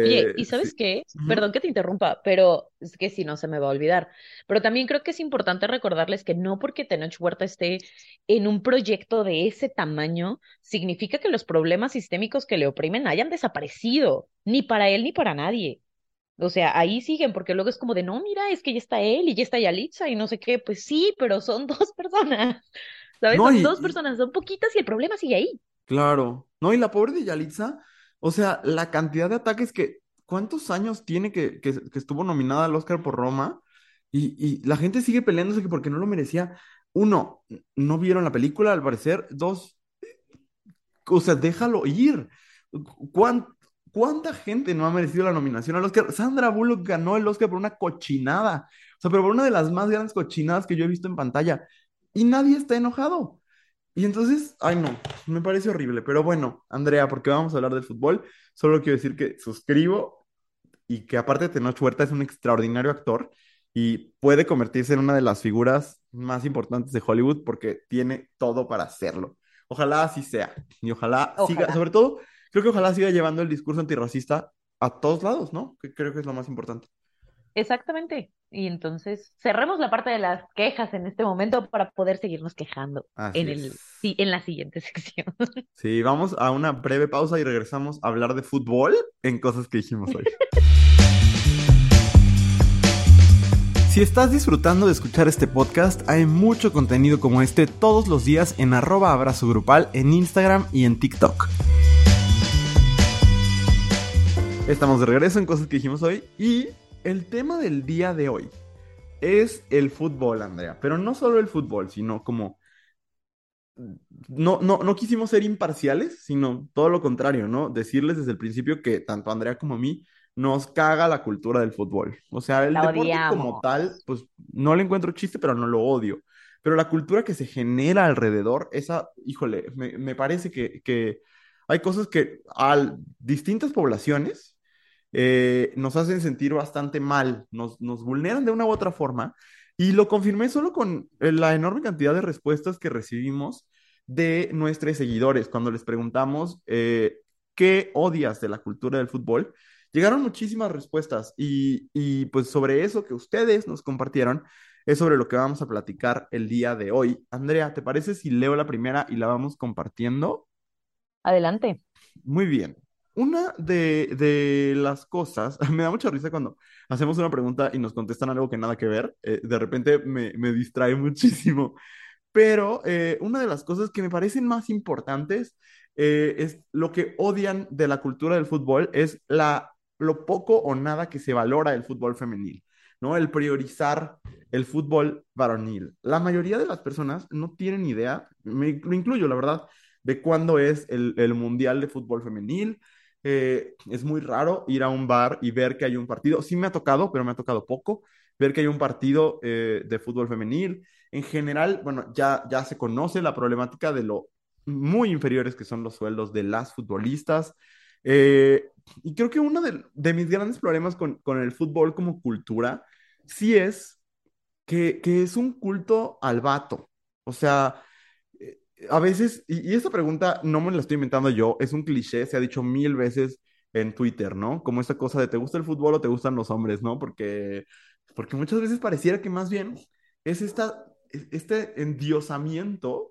B: Oye,
A: Porque
B: ¿y
A: sí.
B: sabes qué?
A: Ujú.
B: Perdón que te interrumpa, pero es que si no se me va a olvidar. Pero también creo que es importante recordarles que no porque Tenoch Huerta esté en un proyecto de ese tamaño, significa que los problemas sistémicos que le oprimen hayan desaparecido, ni para él ni para nadie. O sea, ahí siguen, porque luego es como de, no, mira, es que ya está él y ya está Yalitza y no sé qué. Pues sí, pero son dos personas, ¿sabes?
A: No,
B: Son
A: y,
B: dos
A: y-
B: personas, son poquitas y el problema sigue ahí.
A: claro, no, y la pobre de Yalitza, o sea, la cantidad de ataques que, ¿cuántos años tiene que, que, estuvo nominada al Oscar por Roma? Y, y la gente sigue peleándose que porque no lo merecía. Uno, no vieron la película, al parecer. Dos, o sea, déjalo ir. ¿Cuán- ¿Cuánta gente no ha merecido la nominación al Oscar? Sandra Bullock ganó el Oscar por una cochinada. O sea, pero por una de las más grandes cochinadas que yo he visto en pantalla. Y nadie está enojado. Y entonces, ay no, me parece horrible. Pero bueno, Andrea, porque vamos a hablar del fútbol, solo quiero decir que suscribo y que aparte de Tenoch Huerta es un extraordinario actor y puede convertirse en una de las figuras más importantes de Hollywood porque tiene todo para hacerlo. Ojalá así sea y ojalá siga,
B: Ojalá.
A: sobre todo, creo que ojalá siga llevando el discurso antirracista a todos lados, ¿no? Que creo que es lo más importante.
B: Exactamente. Y entonces cerremos la parte de las quejas en este momento para poder seguirnos quejando en el, sí, en la siguiente sección.
A: Sí, vamos a una breve pausa y regresamos a hablar de fútbol en cosas que dijimos hoy. Si estás disfrutando de escuchar este podcast, hay mucho contenido como este todos los días en arroba abrazo grupal en Instagram y en TikTok. Estamos de regreso en cosas que dijimos hoy y el tema del día de hoy es el fútbol, Andrea. Pero no solo el fútbol, sino como no, no, no quisimos ser imparciales, sino todo lo contrario, ¿no? Decirles desde el principio que tanto Andrea como a mí nos caga la cultura del fútbol. O sea, el
B: La
A: deporte como tal, pues no le encuentro chiste, pero no lo odio. Pero la cultura que se genera alrededor, esa, híjole, me, me parece que, que hay cosas que a distintas poblaciones eh, nos hacen sentir bastante mal, nos, nos vulneran de una u otra forma. Y lo confirmé solo con eh, la enorme cantidad de respuestas que recibimos de nuestros seguidores cuando les preguntamos eh, qué odias de la cultura del fútbol. Llegaron muchísimas respuestas y, y pues sobre eso que ustedes nos compartieron es sobre lo que vamos a platicar el día de hoy. Andrea, ¿te parece si leo la primera y la vamos compartiendo?
B: Adelante.
A: Muy bien. Una de, de las cosas, me da mucha risa cuando hacemos una pregunta y nos contestan algo que nada que ver. eh, de repente me, me distrae muchísimo. Pero eh, una de las cosas que me parecen más importantes eh, es lo que odian de la cultura del fútbol, es la, lo poco o nada que se valora el fútbol femenil. ¿no? El priorizar el fútbol varonil. La mayoría de las personas no tienen idea, me, me incluyo, la verdad, de cuándo es el, el Mundial de Fútbol Femenil. Eh, es muy raro ir a un bar y ver que hay un partido. Sí me ha tocado, pero me ha tocado poco, ver que hay un partido eh, de fútbol femenil. En general, bueno, ya, ya se conoce la problemática de lo muy inferiores que son los sueldos de las futbolistas. Eh, y creo que uno de, de mis grandes problemas con, con, el fútbol como cultura, sí es que, que es un culto al vato. O sea, a veces, y, y, esta pregunta no me la estoy inventando yo, es un cliché, se ha dicho mil veces en Twitter, ¿no? Como esta cosa de ¿te gusta el fútbol o te gustan los hombres, ¿no? Porque, porque muchas veces pareciera que más bien es esta, este endiosamiento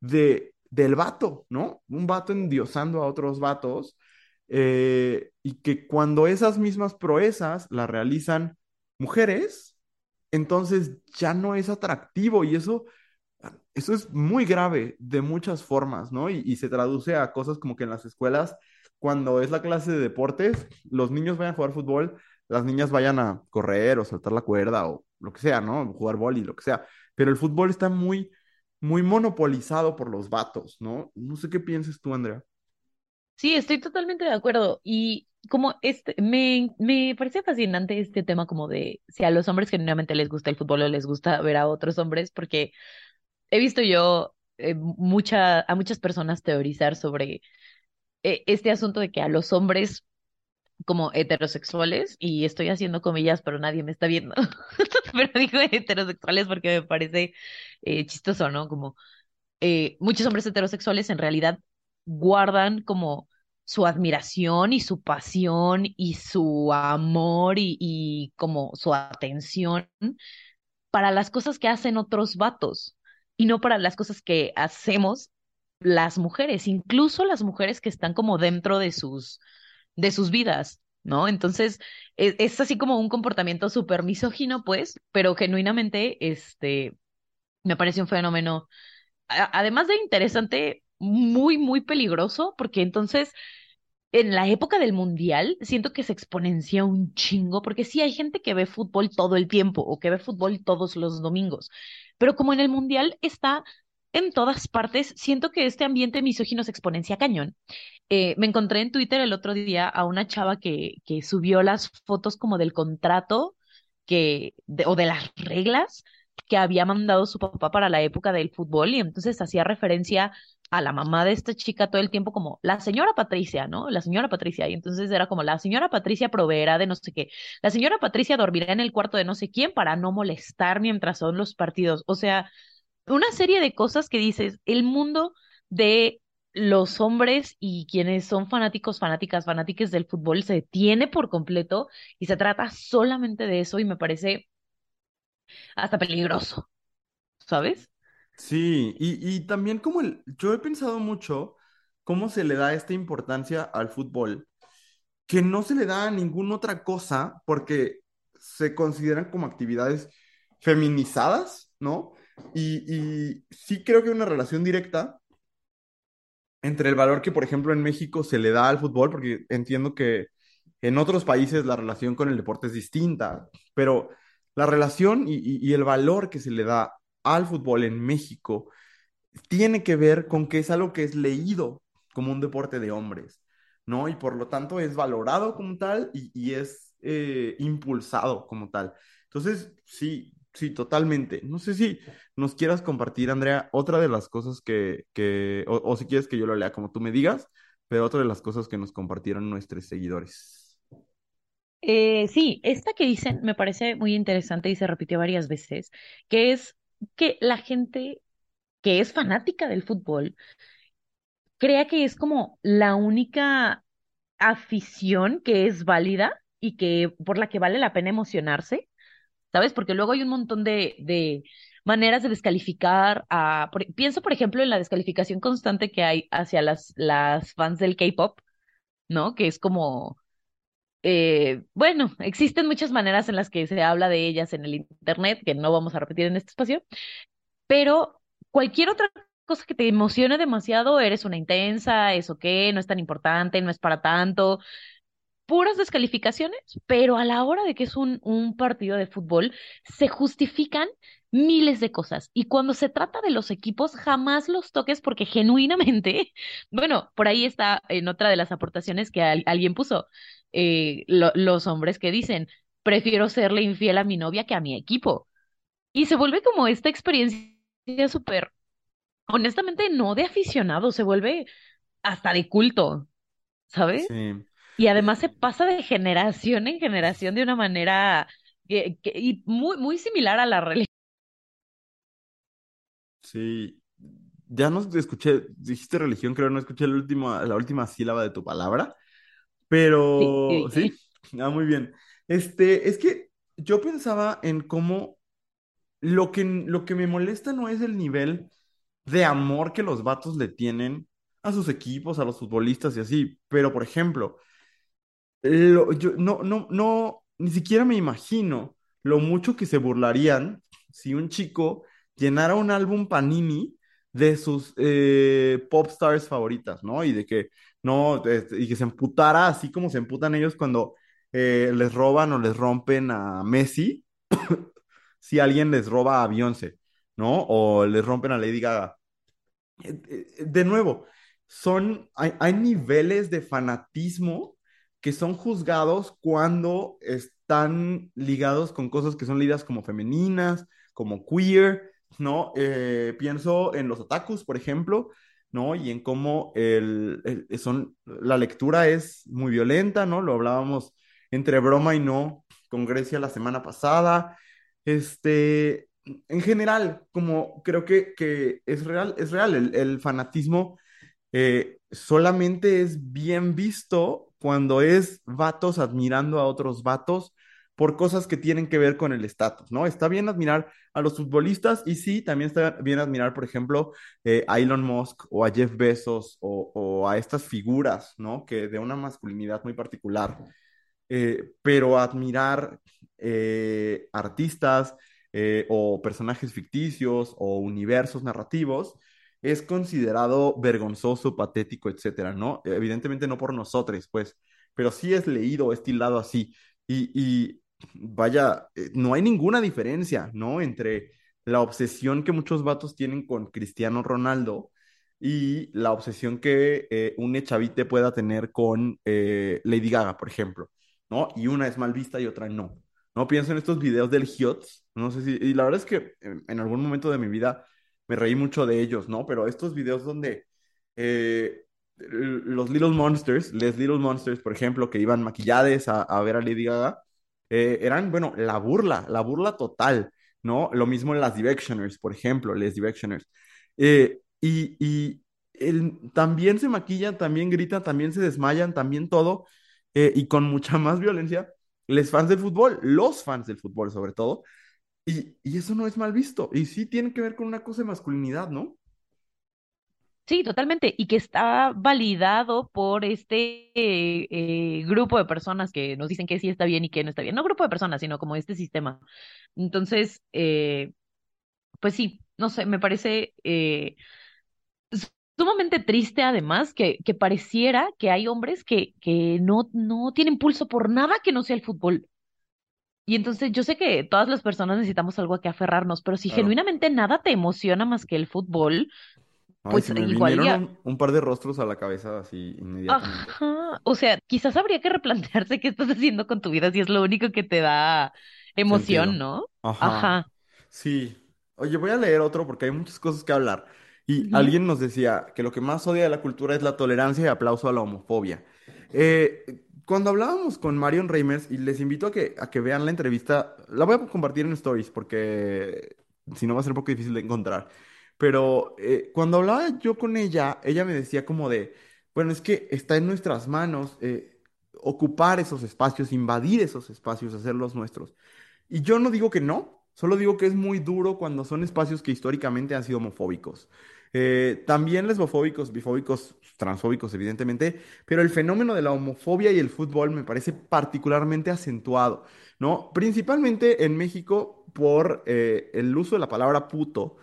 A: de, del vato, ¿no? Un vato endiosando a otros vatos eh, y que cuando esas mismas proezas las realizan mujeres, entonces ya no es atractivo y eso eso es muy grave de muchas formas, ¿no? Y, se traduce a cosas como que en las escuelas, cuando es la clase de deportes, los niños vayan a jugar fútbol, las niñas vayan a correr o saltar la cuerda o lo que sea, ¿no? Jugar boli, lo que sea. Pero el fútbol está muy, muy monopolizado por los vatos, ¿no? No sé qué pienses tú, Andrea.
B: Sí, estoy totalmente de acuerdo. Y como este, me, me parece fascinante este tema como de si a los hombres genuinamente les gusta el fútbol o les gusta ver a otros hombres, porque he visto yo eh, mucha, a muchas personas teorizar sobre eh, este asunto de que a los hombres como heterosexuales, y estoy haciendo comillas, pero nadie me está viendo, pero digo heterosexuales porque me parece eh, chistoso, ¿no? Como muchos hombres heterosexuales en realidad guardan como su admiración y su pasión y su amor y, y como su atención para las cosas que hacen otros vatos y no para las cosas que hacemos las mujeres, incluso las mujeres que están como dentro de sus, de sus vidas, ¿no? Entonces, es, es así como un comportamiento súper misógino, pues, pero genuinamente, este, me parece un fenómeno, además de interesante, muy, muy peligroso, porque entonces en la época del mundial siento que se exponencia un chingo, porque sí hay gente que ve fútbol todo el tiempo o que ve fútbol todos los domingos, pero como en el mundial está en todas partes, siento que este ambiente misógino se exponencia cañón. Eh, me encontré en Twitter el otro día a una chava que, que subió las fotos como del contrato que, o de las reglas que había mandado su papá para la época del fútbol y entonces hacía referencia a la mamá de esta chica todo el tiempo como la señora Patricia, ¿no? La señora Patricia. Y entonces era como la señora Patricia proveerá de no sé qué. La señora Patricia dormirá en el cuarto de no sé quién para no molestar mientras son los partidos. O sea, una serie de cosas que dices, el mundo de los hombres y quienes son fanáticos, fanáticas, fanáticas del fútbol se detiene por completo y se trata solamente de eso y me parece hasta peligroso, ¿sabes?
A: Sí, y, y también como el, yo he pensado mucho cómo se le da esta importancia al fútbol, que no se le da a ninguna otra cosa porque se consideran como actividades feminizadas, ¿no? Y, y sí creo que hay una relación directa entre el valor que, por ejemplo, en México se le da al fútbol, porque entiendo que en otros países la relación con el deporte es distinta, pero la relación y, y, y el valor que se le da al fútbol en México tiene que ver con que es algo que es leído como un deporte de hombres, ¿no? Y por lo tanto es valorado como tal y, es eh, impulsado como tal. Entonces, sí, sí, totalmente. No sé si nos quieras compartir, Andrea, otra de las cosas que, o si quieres que yo lo lea como tú me digas, pero otra de las cosas que nos compartieron nuestros seguidores.
B: Eh, sí, esta que dicen me parece muy interesante y se repitió varias veces, que es que la gente que es fanática del fútbol crea que es como la única afición que es válida y que por la que vale la pena emocionarse, ¿sabes? Porque luego hay un montón de, de maneras de descalificar a, pienso por ejemplo en la descalificación constante que hay hacia las, las fans del K-pop, ¿no? Que es como eh, bueno, existen muchas maneras en las que se habla de ellas en el internet, que no vamos a repetir en este espacio, pero cualquier otra cosa que te emocione demasiado, eres una intensa, eso qué, no es tan importante, no es para tanto. puras descalificaciones, pero a la hora de que es un, partido de fútbol, se justifican miles de cosas. Y cuando se trata de los equipos, jamás los toques porque genuinamente, bueno, por ahí está en otra de las aportaciones que al- alguien puso, eh, lo- los hombres que dicen, prefiero serle infiel a mi novia que a mi equipo. Y se vuelve como esta experiencia súper, honestamente, no de aficionado, se vuelve hasta de culto, ¿sabes?
A: Sí.
B: Y además se pasa de generación en generación de una manera que, que- y muy, muy similar a la religión.
A: Sí, ya no escuché, dijiste religión, creo, no escuché la última, la última sílaba de tu palabra, pero
B: sí,
A: sí,
B: sí.
A: ah, muy bien. Este, es que yo pensaba en cómo lo que, lo que me molesta no es el nivel de amor que los vatos le tienen a sus equipos, a los futbolistas y así, pero por ejemplo, lo- yo no, no, no, ni siquiera me imagino lo mucho que se burlarían si un chico llenara un álbum Panini de sus eh, pop stars favoritas, ¿no? Y de que no, y que se emputara así como se emputan ellos cuando eh, les roban o les rompen a Messi, si alguien les roba a Beyoncé, ¿no? O les rompen a Lady Gaga. Eh, eh, De nuevo, son, hay, hay niveles de fanatismo que son juzgados cuando están ligados con cosas que son lidas como femeninas, como queer, ¿no? Eh, pienso en los otakus, por ejemplo, ¿no? Y en cómo el, el- son, la lectura es muy violenta, ¿no? Lo hablábamos entre broma y no con Grecia la semana pasada. Este, en general, como creo que, que es real, es real, el, el fanatismo eh, solamente es bien visto cuando es vatos admirando a otros vatos por cosas que tienen que ver con el estatus, ¿no? Está bien admirar a los futbolistas y sí, también está bien admirar, por ejemplo, eh, a Elon Musk o a Jeff Bezos o, a estas figuras, ¿no? Que de una masculinidad muy particular eh, pero admirar eh, artistas o personajes ficticios o universos narrativos es considerado vergonzoso, patético, etcétera, ¿no? Evidentemente no por nosotros, pues, pero sí es leído, es tildado así. Y vaya, eh, no hay ninguna diferencia, ¿no? Entre la obsesión que muchos vatos tienen con Cristiano Ronaldo y la obsesión que eh, un chavite pueda tener con eh, Lady Gaga, por ejemplo. ¿no? Y una es mal vista y otra no. No pienso en estos videos del HIOTS, no sé si, y la verdad es que en, en algún momento de mi vida me reí mucho de ellos, ¿no? Pero estos videos donde eh, los Little Monsters, les Little Monsters, por ejemplo, que iban maquillades a, a ver a Lady Gaga, eh, eran, bueno, la burla, la burla total, ¿no? Lo mismo en las Directioners, por ejemplo, les Directioners. Eh, y y el- también se maquillan, también gritan, también se desmayan, también todo eh, y con mucha más violencia, les fans del fútbol, los fans del fútbol sobre todo, y, y eso no es mal visto, y sí tiene que ver con una cosa de masculinidad, ¿no?
B: Sí, totalmente. Y que está validado por este eh, eh, grupo de personas que nos dicen que sí está bien y que no está bien. No grupo de personas, sino como este sistema. Entonces, eh, pues sí, no sé, me parece eh, sumamente triste además que, que pareciera que hay hombres que, que no, no tienen pulso por nada que no sea el fútbol. Y entonces yo sé que todas las personas necesitamos algo a que aferrarnos, pero si
A: Claro.
B: genuinamente nada te emociona más que el fútbol,
A: Ay,
B: pues
A: se me
B: igual ya,
A: un, un par de rostros a la cabeza así inmediatamente.
B: ajá, o sea, quizás habría que replantearse qué estás haciendo con tu vida si es lo único que te da emoción,
A: Sentido.
B: ¿no?
A: Ajá.
B: Ajá.
A: Sí. Oye, voy a leer otro porque hay muchas cosas que hablar. Y alguien nos decía que lo que más odia de la cultura es la tolerancia y aplauso a la homofobia. Eh, cuando hablábamos con Marion Reimers, y les invito a que, a que vean la entrevista, la voy a compartir en stories porque si no va a ser un poco difícil de encontrar. Pero eh, cuando hablaba yo con ella, ella me decía como de, bueno, es que está en nuestras manos eh, ocupar esos espacios, invadir esos espacios, hacerlos nuestros. Y yo no digo que no, solo digo que es muy duro cuando son espacios que históricamente han sido homofóbicos. Eh, también lesbofóbicos, bifóbicos, transfóbicos, evidentemente, pero el fenómeno de la homofobia y el fútbol me parece particularmente acentuado, ¿no? Principalmente en México por eh, el uso de la palabra puto,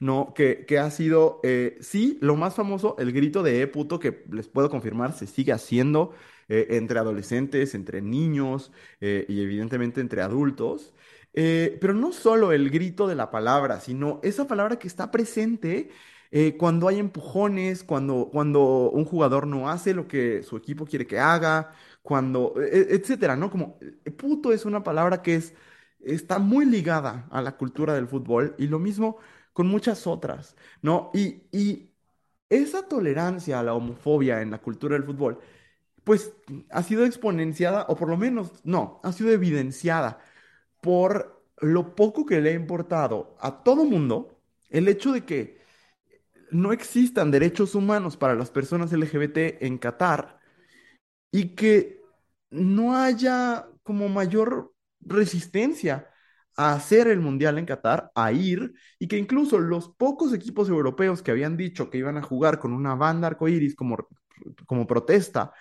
A: ¿no? Que, que ha sido, eh, sí, lo más famoso, el grito de eh, puto, que les puedo confirmar, se sigue haciendo eh, entre adolescentes, entre niños y evidentemente entre adultos. Pero no solo el grito de la palabra, sino esa palabra que está presente cuando hay empujones, cuando, cuando un jugador no hace lo que su equipo quiere que haga, cuando, e- e- etcétera, ¿no? Como puto es una palabra que es, está muy ligada a la cultura del fútbol y lo mismo con muchas otras, ¿no? Y, y esa tolerancia a la homofobia en la cultura del fútbol, pues ha sido exponenciada, o por lo menos, no, ha sido evidenciada por lo poco que le ha importado a todo mundo el hecho de que no existan derechos humanos para las personas LGBT en Qatar y que no haya como mayor resistencia a hacer el mundial en Qatar, a ir, y que incluso los pocos equipos europeos que habían dicho que iban a jugar con una banda arcoíris como, como protesta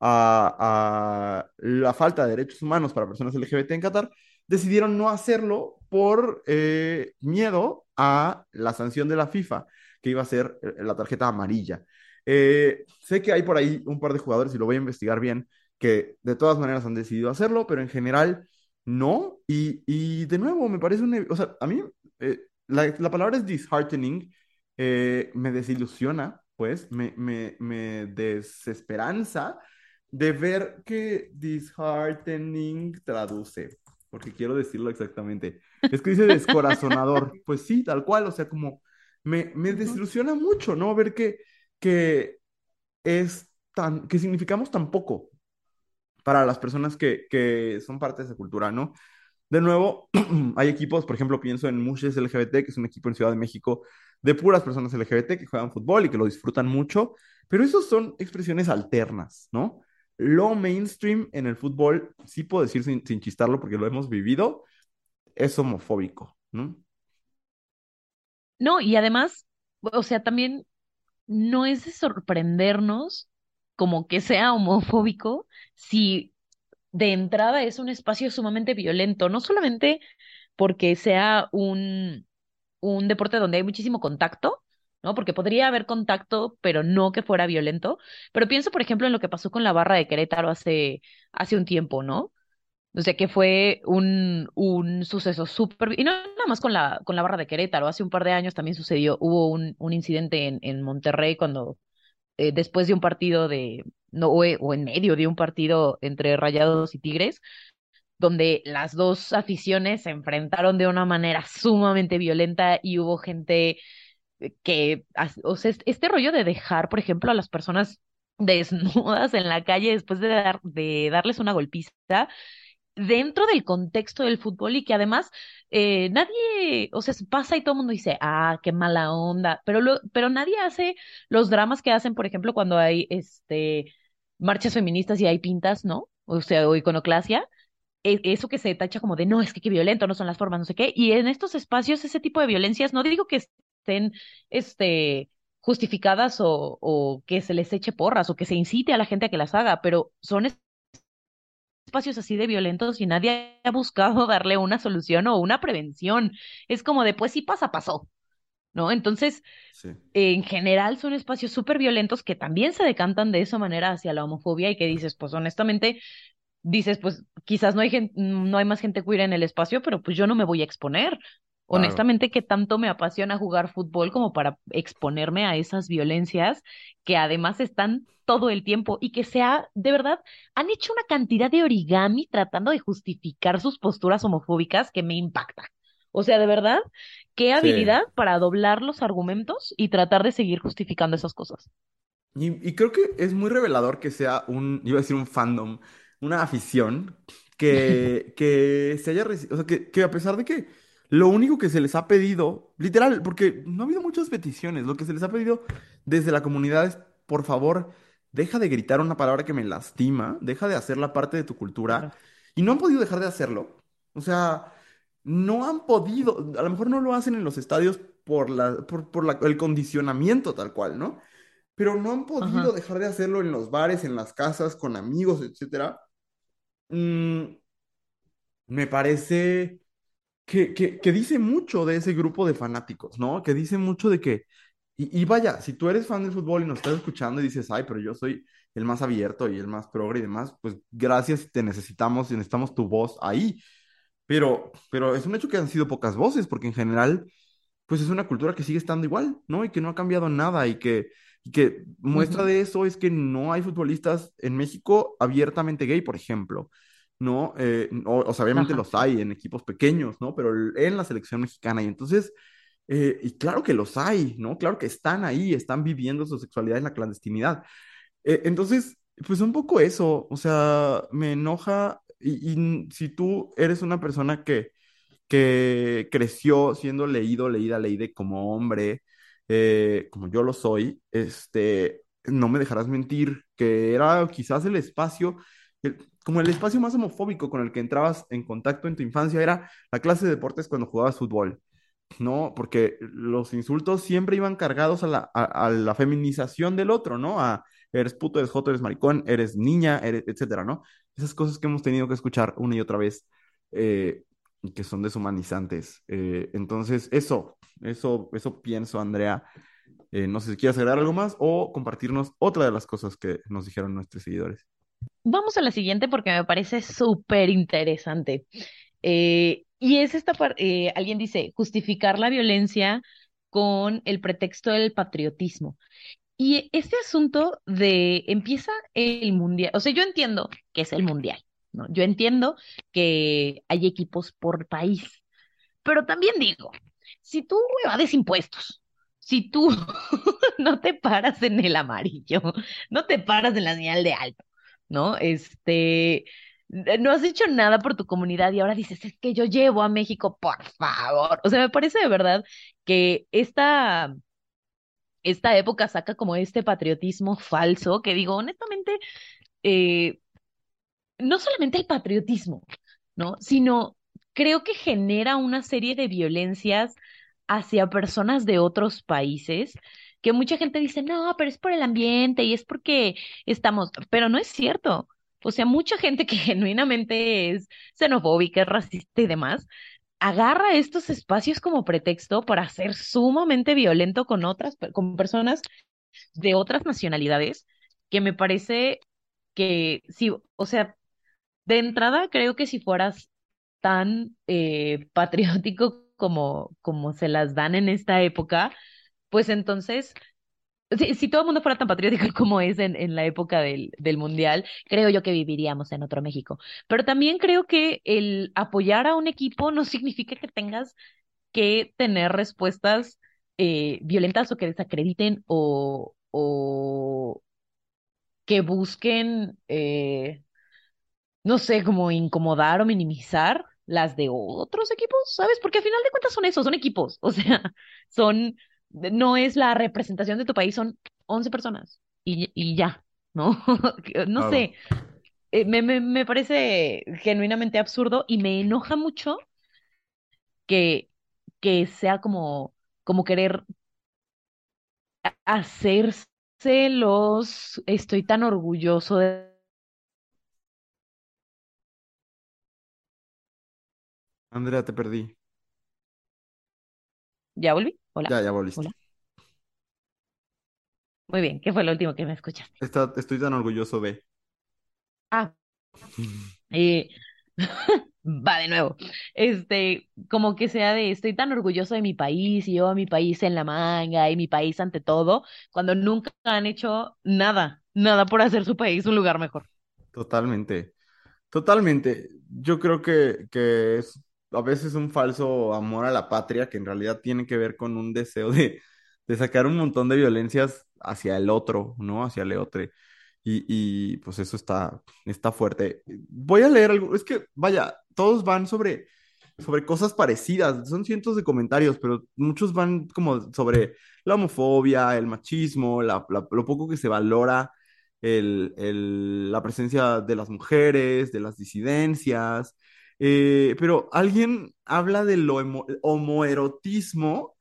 A: a, la falta de derechos humanos para personas LGBT en Qatar, decidieron no hacerlo por eh, miedo a la sanción de la FIFA, que iba a ser eh, la tarjeta amarilla. Eh, sé que hay por ahí un par de jugadores, y lo voy a investigar bien, que de todas maneras han decidido hacerlo, pero en general no. Y, y de nuevo, me parece un... O sea, a mí eh, la, la, palabra es disheartening, eh, me desilusiona, pues, me, me, me desesperanza de ver que disheartening traduce, porque quiero decirlo exactamente. Es que dice descorazonador. Pues sí, tal cual, o sea, como me, me desilusiona mucho, ¿no? Ver que, que es tan, que significamos tan poco para las personas que, que son parte de esa cultura, ¿no? De nuevo, hay equipos, por ejemplo, pienso en Mushes LGBT, que es un equipo en Ciudad de México de puras personas LGBT que juegan fútbol y que lo disfrutan mucho, pero esos son expresiones alternas, ¿no? Lo mainstream en el fútbol, sí puedo decir sin, sin chistarlo porque lo hemos vivido, es homofóbico, ¿no?
B: No, y además, o sea, también no es de sorprendernos como que sea homofóbico si de entrada es un espacio sumamente violento, no solamente porque sea un, un deporte donde hay muchísimo contacto, ¿no? Porque podría haber contacto, pero no que fuera violento. Pero pienso, por ejemplo, en lo que pasó con la barra de Querétaro hace, hace un tiempo, ¿no? O sea, que fue un, un suceso súper... Y no nada más con la, con la barra de Querétaro, hace un par de años también sucedió, hubo un, un incidente en, en Monterrey cuando eh, después de un partido de, no, o, o en medio de un partido entre Rayados y Tigres, donde las dos aficiones se enfrentaron de una manera sumamente violenta y hubo gente que, o sea, este rollo de dejar, por ejemplo, a las personas desnudas en la calle después de, dar, de darles una golpiza dentro del contexto del fútbol y que además eh, nadie, o sea, pasa y todo el mundo dice, ah, qué mala onda, pero, lo, pero nadie hace los dramas que hacen, por ejemplo, cuando hay este marchas feministas y hay pintas, ¿no? O sea, o iconoclasia, eso que se tacha como de no, es que qué violento, no son las formas, no sé qué. Y en estos espacios, ese tipo de violencias, no digo que estén este, justificadas o, o que se les eche porras o que se incite a la gente a que las haga, pero son espacios así de violentos y nadie ha buscado darle una solución o una prevención. Es como de, pues si pasa, pasó. ¿No? Entonces, sí. en general son espacios súper violentos que también se decantan de esa manera hacia la homofobia y que dices, pues honestamente, dices, pues quizás no hay gente, no hay más gente queer en el espacio, pero pues yo no me voy a exponer. Honestamente, que tanto me apasiona jugar fútbol como para exponerme a esas violencias que además están todo el tiempo y que sea, de verdad, han hecho una cantidad de origami tratando de justificar sus posturas homofóbicas que me impacta. O sea, de verdad, qué habilidad sí. para doblar los argumentos y tratar de seguir justificando esas cosas.
A: Y, y, creo que es muy revelador que sea un, iba a decir un fandom, una afición que, que se haya, o sea, que, que a pesar de que lo único que se les ha pedido, literal, porque no ha habido muchas peticiones, lo que se les ha pedido desde la comunidad es, por favor, deja de gritar una palabra que me lastima, deja de hacerla parte de tu cultura. Y no han podido dejar de hacerlo. O sea, no han podido, a lo mejor no lo hacen en los estadios por, la, por, por la, el condicionamiento tal cual, ¿no? Pero no han podido Ajá. dejar de hacerlo en los bares, en las casas, con amigos, etc. Mm, me parece que, que, que dice mucho de ese grupo de fanáticos, ¿no? Que dice mucho de que, y, y vaya, si tú eres fan del fútbol y nos estás escuchando y dices, ay, pero yo soy el más abierto y el más progre y demás, pues gracias, te necesitamos y necesitamos tu voz ahí. Pero, pero es un hecho que han sido pocas voces, porque en general, pues es una cultura que sigue estando igual, ¿no? Y que no ha cambiado nada y que, y que muestra de eso es que no hay futbolistas en México abiertamente gay, por ejemplo, ¿no? Eh, o, o sea, obviamente
B: Ajá.
A: los hay en equipos pequeños, ¿no? Pero en la selección mexicana. Y entonces, eh, y claro que los hay, ¿no? Claro que están ahí, están viviendo su sexualidad en la clandestinidad. Eh, entonces, pues un poco eso, o sea, me enoja y, y si tú eres una persona que, que creció siendo leído, leída, leída como hombre, eh, como yo lo soy, este, no me dejarás mentir, que era quizás el espacio, el- como el espacio más homofóbico con el que entrabas en contacto en tu infancia, era la clase de deportes cuando jugabas fútbol. ¿no? Porque los insultos siempre iban cargados a la, feminización del otro, ¿no? A eres puto, eres joto, eres maricón, eres niña, eres, etcétera, ¿no? Esas cosas que hemos tenido que escuchar una y otra vez, eh, que son deshumanizantes. Eh, entonces, eso, eso, eso pienso, Andrea. Eh, no sé si quieres agregar algo más o compartirnos otra de las cosas que nos dijeron nuestros seguidores.
B: Vamos a la siguiente porque me parece súper interesante. Eh, y es esta parte, alguien dice, justificar la violencia con el pretexto del patriotismo. Y este asunto de empieza el mundial, o sea, yo entiendo que es el mundial, ¿no? Yo entiendo que hay equipos por país, pero también digo, si tú evades impuestos, si tú no te paras en el amarillo, no te paras en la señal de alto, ¿no? Este, no has hecho nada por tu comunidad y ahora dices, es que yo llevo a México, por favor. O sea, me parece de verdad que esta esta época saca como este patriotismo falso, que digo, honestamente, eh, no solamente el patriotismo, ¿no? Sino creo que genera una serie de violencias hacia personas de otros países, que mucha gente dice, no, pero es por el ambiente y es porque estamos, pero no es cierto. O sea, mucha gente que genuinamente es xenofóbica, es racista y demás, agarra estos espacios como pretexto para ser sumamente violento con otras, con personas de otras nacionalidades, que me parece que sí, o sea, de entrada creo que si fueras tan eh, patriótico como, como se las dan en esta época, pues entonces, si, todo el mundo fuera tan patriótico como es en, en la época del, del Mundial, creo yo que viviríamos en otro México. Pero también creo que el apoyar a un equipo no significa que tengas que tener respuestas eh, violentas o que desacrediten o, o que busquen, eh, no sé, como incomodar o minimizar las de otros equipos, ¿sabes? Porque al final de cuentas son esos, son equipos, o sea, son, no es la representación de tu país, son 11 personas y, y ya, ¿no? No sé, eh, me, me, me parece genuinamente absurdo y me enoja mucho que, que sea como, como querer hacerse los, estoy tan orgulloso de...
A: Andrea, te perdí.
B: ¿Ya volví? Hola,
A: Ya, ya volviste.
B: hola. Muy bien, ¿qué fue lo último que me escuchaste?
A: Está, estoy tan orgulloso de.
B: Ah, eh, va de nuevo. Este, como que sea de, estoy tan orgulloso de mi país y yo a mi país en la manga y mi país ante todo, cuando nunca han hecho nada, nada por hacer su país un lugar mejor.
A: Totalmente. Totalmente. Yo creo que, que es a veces un falso amor a la patria que en realidad tiene que ver con un deseo de, de sacar un montón de violencias hacia el otro, ¿no? Hacia el otro. Y, y pues eso está, está fuerte. Voy a leer algo. Es que, vaya, todos van sobre, sobre cosas parecidas. Son cientos de comentarios, pero muchos van como sobre la homofobia, el machismo, lo poco que se valora el- el- la presencia de las mujeres, de las disidencias. Eh, pero alguien habla de lo homo- homoerotismo,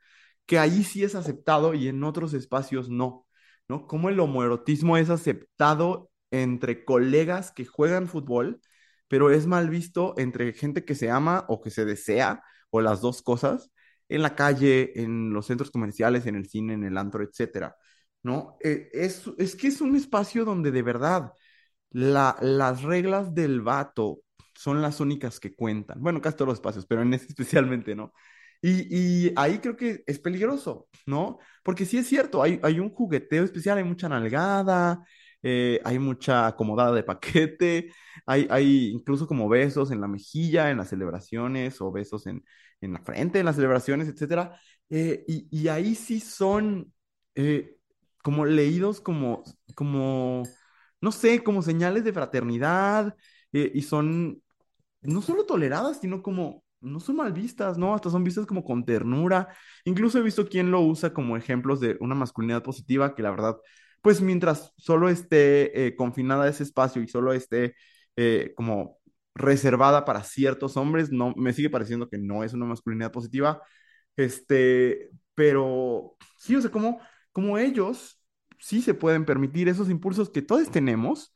A: que ahí sí es aceptado y en otros espacios no. ¿no? Cómo el homoerotismo es aceptado entre colegas que juegan fútbol, pero es mal visto entre gente que se ama o que se desea o las dos cosas en la calle, en los centros comerciales, en el cine, en el antro, etcétera, ¿no? Eh, es, es que es un espacio donde de verdad la, las reglas del vato son las únicas que cuentan. Bueno, casi todos los espacios, pero en este especialmente, ¿no? Y, y, ahí creo que es peligroso, ¿no? Porque sí es cierto, hay, hay un jugueteo especial, hay mucha nalgada, eh, hay mucha acomodada de paquete, hay, hay incluso como besos en la mejilla, en las celebraciones, o besos en, en la frente, en las celebraciones, etcétera. Eh, y, y, ahí sí son eh, como leídos como, como, no sé, como señales de fraternidad, y son no solo toleradas, sino como no son mal vistas, ¿no? Hasta son vistas como con ternura. Incluso he visto quien lo usa como ejemplos de una masculinidad positiva que la verdad, pues mientras solo esté eh, confinada a ese espacio y solo esté eh, como reservada para ciertos hombres, no, me sigue pareciendo que no es una masculinidad positiva. Este, pero sí, o sea, como, como ellos sí se pueden permitir esos impulsos que todos tenemos,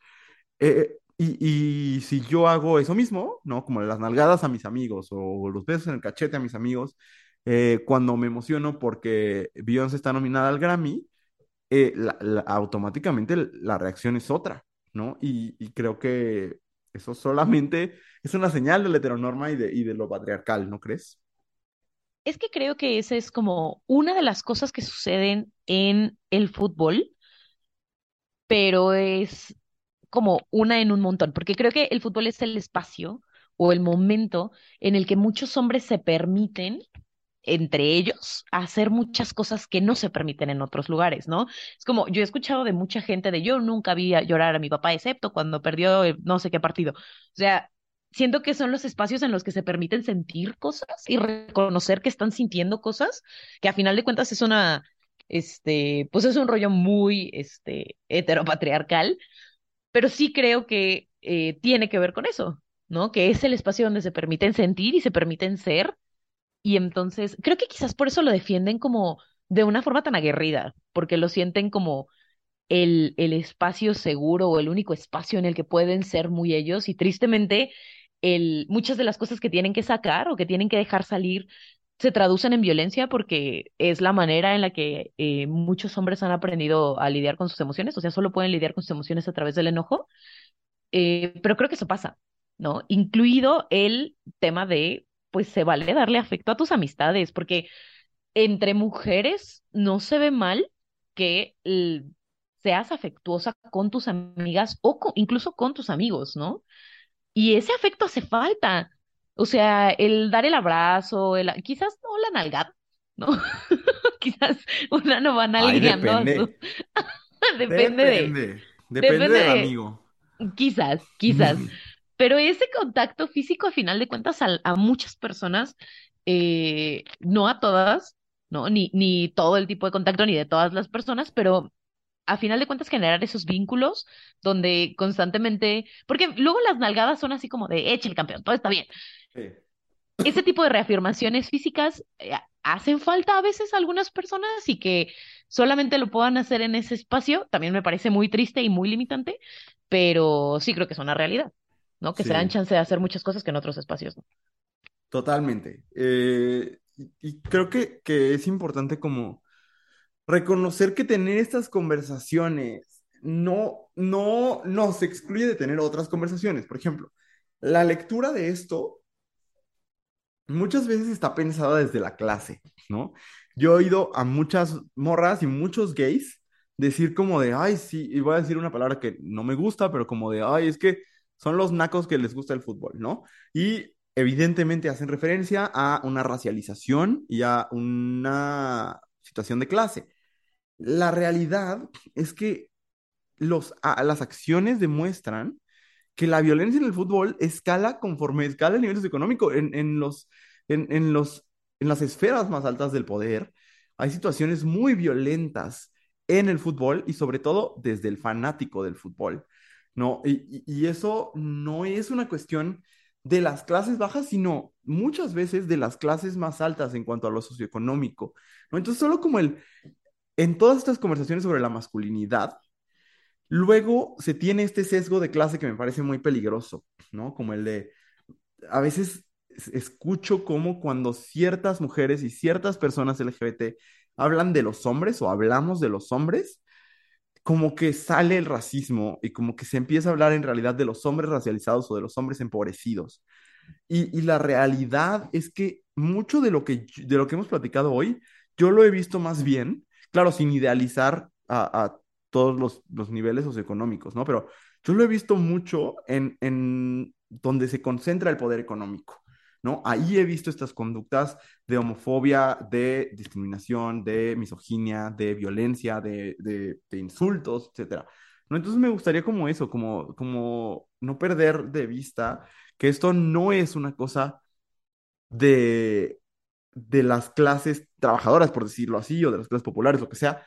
A: eh, y, si yo hago eso mismo, ¿no? Como las nalgadas a mis amigos o los besos en el cachete a mis amigos, eh, cuando me emociono porque Beyoncé está nominada al Grammy, eh, automáticamente la reacción es otra, ¿no? Y, y, creo que eso solamente es una señal de la heteronorma y de, y de lo patriarcal, ¿no crees?
B: Es que creo que esa es como una de las cosas que suceden en el fútbol, pero es como una en un montón, porque creo que el fútbol es el espacio o el momento en el que muchos hombres se permiten entre ellos hacer muchas cosas que no se permiten en otros lugares, ¿no? Es como yo he escuchado de mucha gente de yo nunca vi llorar a mi papá excepto cuando perdió no sé qué partido. O sea, siento que son los espacios en los que se permiten sentir cosas y reconocer que están sintiendo cosas, que a final de cuentas es una este, pues es un rollo muy este heteropatriarcal, pero sí creo que eh, tiene que ver con eso, ¿no? Que es el espacio donde se permiten sentir y se permiten ser. Y entonces, creo que quizás por eso lo defienden como de una forma tan aguerrida, porque lo sienten como el, el espacio seguro o el único espacio en el que pueden ser muy ellos. Y tristemente, el, muchas de las cosas que tienen que sacar o que tienen que dejar salir se traducen en violencia porque es la manera en la que eh, muchos hombres han aprendido a lidiar con sus emociones, o sea, solo pueden lidiar con sus emociones a través del enojo, eh, pero creo que eso pasa, ¿no? Incluido el tema de, pues se vale darle afecto a tus amistades, porque entre mujeres no se ve mal que seas afectuosa con tus amigas o incluso con tus amigos, ¿no? Y ese afecto hace falta. O sea, el dar el abrazo, el, quizás no la nalgada, ¿no? quizás una no va nalgueando
A: Ay,
B: depende.
A: a
B: su... depende,
A: depende,
B: de...
A: depende,
B: Depende
A: del
B: de...
A: amigo.
B: Quizás, quizás. Pero ese contacto físico, a final de cuentas, a, a muchas personas, eh, no a todas, ¿no? Ni, ni todo el tipo de contacto, ni de todas las personas, pero a final de cuentas generar esos vínculos donde constantemente, porque luego las nalgadas son así como de, eche el campeón, todo está bien.
A: Sí.
B: Ese tipo de reafirmaciones físicas eh, hacen falta a veces a algunas personas y que solamente lo puedan hacer en ese espacio, también me parece muy triste y muy limitante, pero sí creo que es una realidad, ¿no? Que se dan chance de hacer muchas cosas que en otros espacios no.
A: totalmente. Eh, y, y creo que, que es importante como reconocer que tener estas conversaciones no, no nos excluye de tener otras conversaciones. Por ejemplo, la lectura de esto muchas veces está pensada desde la clase, ¿no? Yo he oído a muchas morras y muchos gays decir como de, ay, sí, y voy a decir una palabra que no me gusta, pero como de, ay, es que son los nacos que les gusta el fútbol, ¿no? Y evidentemente hacen referencia a una racialización y a una situación de clase. La realidad es que los, las acciones demuestran que la violencia en el fútbol escala conforme escala el nivel socioeconómico. En, en los, en, en los, en las esferas más altas del poder hay situaciones muy violentas en el fútbol y sobre todo desde el fanático del fútbol, ¿no? Y, y- eso no es una cuestión de las clases bajas, sino muchas veces de las clases más altas en cuanto a lo socioeconómico, ¿no? Entonces, solo como el, en todas estas conversaciones sobre la masculinidad, Luego se tiene este sesgo de clase que me parece muy peligroso, ¿no? Como el de, a veces escucho como cuando ciertas mujeres y ciertas personas LGBT hablan de los hombres o hablamos de los hombres, como que sale el racismo y como que se empieza a hablar en realidad de los hombres racializados o de los hombres empobrecidos. Y, y la realidad es que mucho de lo que, de lo que hemos platicado hoy, yo lo he visto más bien, claro, sin idealizar a, a todos los, los, niveles socioeconómicos, ¿no? Pero yo lo he visto mucho en, en donde se concentra el poder económico. ¿no? Ahí he visto estas conductas de homofobia, de discriminación, de misoginia, de violencia, de, de, insultos, etc. ¿no? Entonces me gustaría como eso, como, como no perder de vista que esto no es una cosa de, de las clases trabajadoras, por decirlo así, o de las clases populares, lo que sea.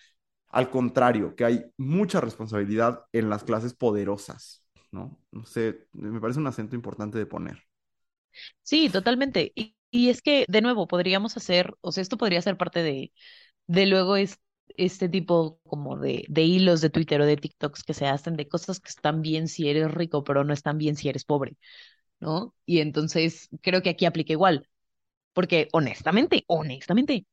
A: Al contrario, que hay mucha responsabilidad en las clases poderosas, ¿no? No sé, me parece un acento importante de poner.
B: Sí, totalmente. Y, y es que, de nuevo, podríamos hacer, o sea, esto podría ser parte de, de luego es, este tipo como de, de hilos de Twitter o de TikToks que se hacen de cosas que están bien si eres rico, pero no están bien si eres pobre, ¿no? Y entonces creo que aquí aplica igual, porque honestamente, honestamente,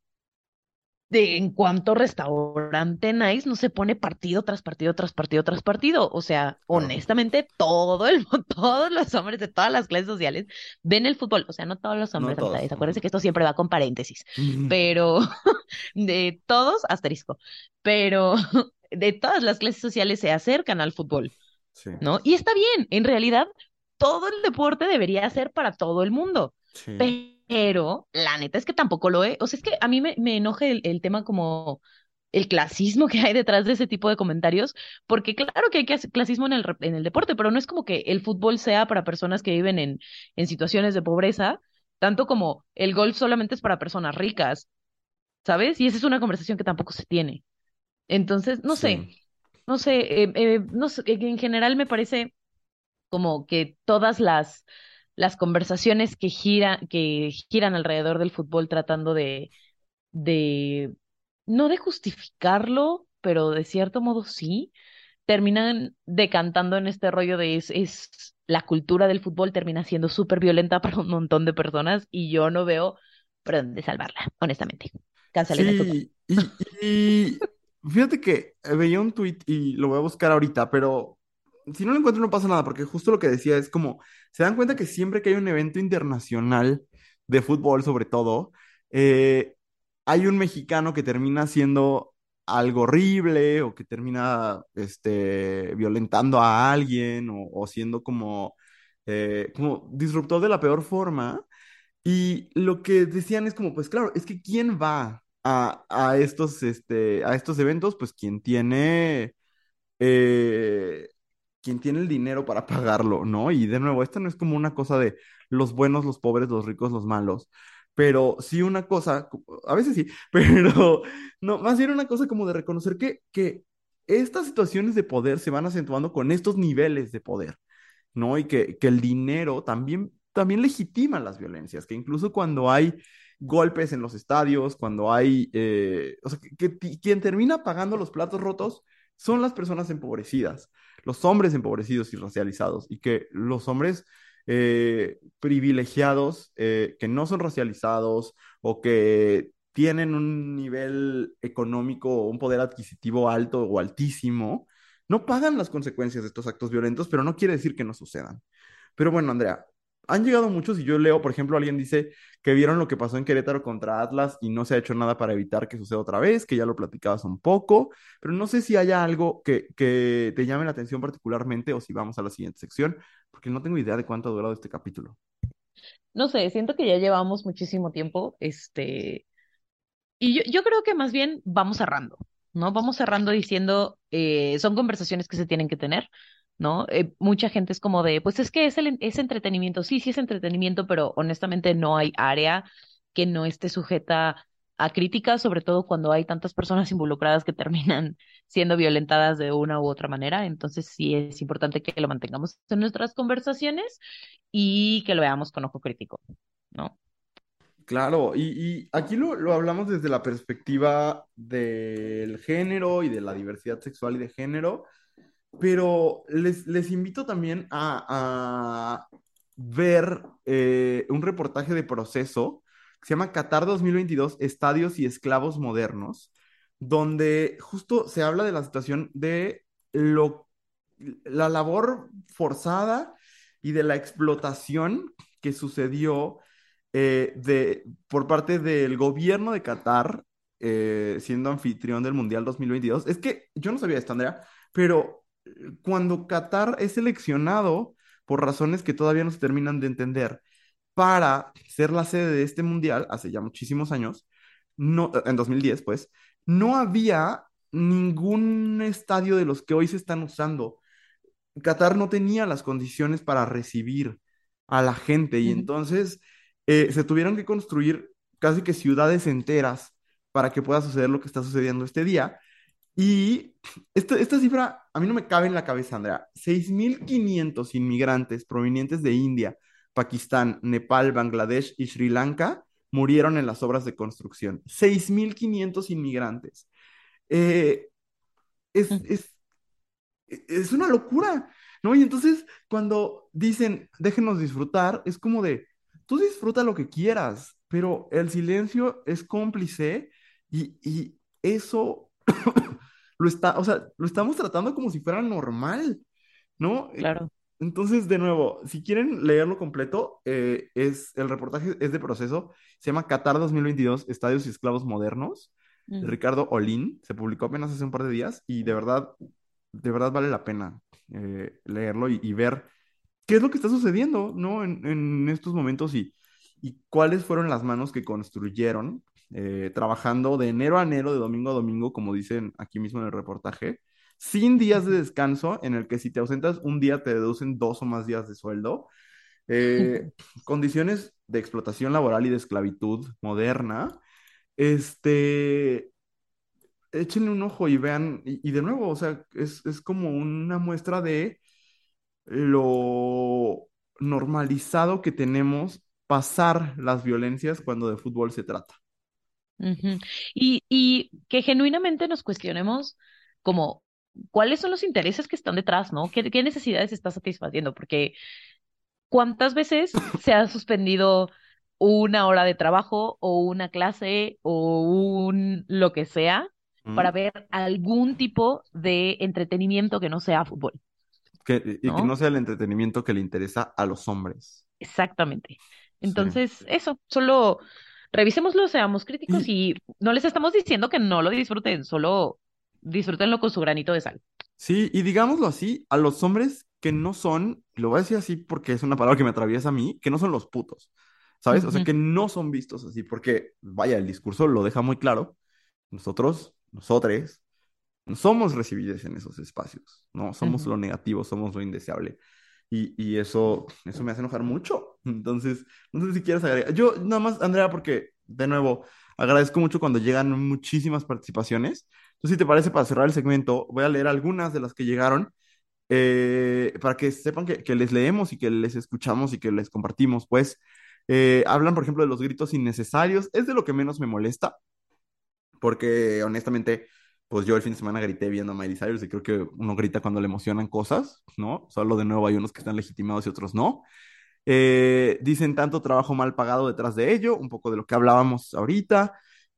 B: de en cuanto restaurante nice no se pone partido tras partido tras partido tras partido. O sea, honestamente, todo el todos los hombres de todas las clases sociales ven el fútbol. O sea, no todos los hombres,
A: No todos.
B: Acuérdense que esto siempre va con paréntesis. Pero de todos, asterisco. Pero de todas las clases sociales se acercan al fútbol,
A: Sí,
B: ¿no? Y está bien, en realidad, todo el deporte debería ser para todo el mundo.
A: sí.
B: Pero la neta es que tampoco lo es. O sea, es que a mí me, me enoja el, el tema como el clasismo que hay detrás de ese tipo de comentarios, porque claro que hay que hacer clasismo en el, en el deporte, pero no es como que el fútbol sea para personas que viven en, en situaciones de pobreza, tanto como el golf solamente es para personas ricas, ¿sabes? Y esa es una conversación que tampoco se tiene. Entonces, no sé,
A: Sí.
B: no sé, eh, eh, no sé, en general me parece como que todas las, las conversaciones que giran, que giran alrededor del fútbol tratando de, no de justificarlo, pero de cierto modo sí, terminan decantando en este rollo de es, es la cultura del fútbol termina siendo súper violenta para un montón de personas y yo no veo por dónde salvarla, honestamente. Cancelen.
A: Sí, y, y fíjate que veía un tweet y lo voy a buscar ahorita, pero si no lo encuentro no pasa nada, porque justo lo que decía es como, se dan cuenta que siempre que hay un evento internacional de fútbol, sobre todo, eh, hay un mexicano que termina haciendo algo horrible o que termina este, violentando a alguien o, o siendo como, eh, como disruptor de la peor forma. Y lo que decían es como, pues claro, es que ¿quién va a, a estos, este, a estos eventos? Pues quien tiene, eh, quien tiene el dinero para pagarlo, ¿no? Y de nuevo, esto no es como una cosa de los buenos, los pobres, los ricos, los malos, pero sí una cosa, a veces sí, pero no, más bien una cosa como de reconocer que, que estas situaciones de poder se van acentuando con estos niveles de poder. ¿no? Y que, que el dinero también, también legitima las violencias, que incluso cuando hay golpes en los estadios, cuando hay, eh, o sea, que, que quien termina pagando los platos rotos son las personas empobrecidas, los hombres empobrecidos y racializados, y que los hombres eh, privilegiados, eh, que no son racializados o que tienen un nivel económico un poder adquisitivo alto o altísimo, no pagan las consecuencias de estos actos violentos, pero no quiere decir que no sucedan. Pero bueno, Andrea, han llegado muchos y yo leo, por ejemplo, alguien dice que vieron lo que pasó en Querétaro contra Atlas y no se ha hecho nada para evitar que suceda otra vez, que ya lo platicabas un poco, pero no sé si haya algo que, que te llame la atención particularmente o si vamos a la siguiente sección, porque no tengo idea de cuánto ha durado este capítulo.
B: No sé, siento que ya llevamos muchísimo tiempo, este, Y yo, yo creo que más bien vamos cerrando, ¿no? Vamos cerrando diciendo, eh, son conversaciones que se tienen que tener, ¿no? Eh, mucha gente es como de, pues es que es, entretenimiento, sí, sí es entretenimiento, pero honestamente no hay área que no esté sujeta a críticas, sobre todo cuando hay tantas personas involucradas que terminan siendo violentadas de una u otra manera. Entonces sí es importante que lo mantengamos en nuestras conversaciones y que lo veamos con ojo crítico, ¿no?
A: Claro, y, y aquí lo, lo hablamos desde la perspectiva del género y de la diversidad sexual y de género, pero les, les invito también a, a ver eh, un reportaje de proceso que se llama Qatar 2022, Estadios y Esclavos Modernos, donde justo se habla de la situación de lo, la labor forzada y de la explotación que sucedió eh, de, por parte del gobierno de Qatar, eh, siendo anfitrión del Mundial 2022. Es que yo no sabía esto, Andrea, pero cuando Qatar es seleccionado por razones que todavía no se terminan de entender para ser la sede de este mundial, hace ya muchísimos años, no, en 2010 pues, no había ningún estadio de los que hoy se están usando. Qatar no tenía las condiciones para recibir a la gente y entonces eh, se tuvieron que construir casi que ciudades enteras para que pueda suceder lo que está sucediendo este día. Y esta, esta cifra a mí no me cabe en la cabeza, Andrea. 6.500 inmigrantes provenientes de India, Pakistán, Nepal, Bangladesh y Sri Lanka murieron en las obras de construcción. 6.500 inmigrantes. Eh, es,
B: ujú,
A: es, es una locura, ¿no? Y entonces cuando dicen, déjenos disfrutar, es como de, tú disfruta lo que quieras, pero el silencio es cómplice y, y eso lo está, o sea, lo estamos tratando como si fuera normal, ¿no? Eh,
B: claro.
A: Entonces, de nuevo, si quieren leerlo completo, eh, es, el reportaje es de proceso, se llama Qatar 2022, Estadios y Esclavos Modernos, de
B: Mm,
A: Ricardo Olín, se publicó apenas hace un par de días y de verdad, de verdad vale la pena eh, leerlo y, y ver qué es lo que está sucediendo, ¿no? En, en estos momentos y, y cuáles fueron las manos que construyeron, eh, trabajando de enero a enero, de domingo a domingo, como dicen aquí mismo en el reportaje, sin días de descanso, en el que si te ausentas un día te deducen dos o más días de sueldo, eh, condiciones de explotación laboral y de esclavitud moderna. Este, échenle un ojo y vean, y, y de nuevo, o sea, es, es como una muestra de lo normalizado que tenemos pasar las violencias cuando de fútbol se trata.
B: Y, y que genuinamente nos cuestionemos como cuáles son los intereses que están detrás, ¿no? ¿Qué, qué necesidades está satisfaciendo? Porque ¿cuántas veces se ha suspendido una hora de trabajo o una clase o un lo que sea para ver algún tipo de entretenimiento que no sea fútbol,
A: Que, y que
B: ¿no?
A: sea el entretenimiento que le interesa a los hombres.
B: Exactamente.
A: Sí.
B: Entonces, eso, solo revisémoslo, seamos críticos
A: Y
B: y no les estamos diciendo que no lo disfruten, solo disfrútenlo con su granito de sal.
A: sí, y digámoslo así, a los hombres que no son, lo voy a decir así porque es una palabra que me atraviesa a mí, que no son los putos, ¿sabes? O sea, que no son vistos así, porque, vaya, el discurso lo deja muy claro. Nosotros, nosotros, no somos recibidos en esos espacios, ¿no? Somos lo negativo, somos lo indeseable. Y, y eso, eso me hace enojar mucho. Entonces, no sé si quieres agregar. Yo nada más, Andrea, porque, de nuevo, agradezco mucho cuando llegan muchísimas participaciones. Entonces, si te parece, para cerrar el segmento, voy a leer algunas de las que llegaron eh, para que sepan que, que les leemos y que les escuchamos y que les compartimos. Pues, eh, hablan, por ejemplo, de los gritos innecesarios. Es de lo que menos me molesta porque honestamente, pues yo el fin de semana grité viendo a Miley Cyrus y creo que uno grita cuando le emocionan cosas, ¿no? Solo de nuevo hay unos que están legitimados y otros no. Eh, dicen tanto trabajo mal pagado detrás de ello, un poco de lo que hablábamos ahorita.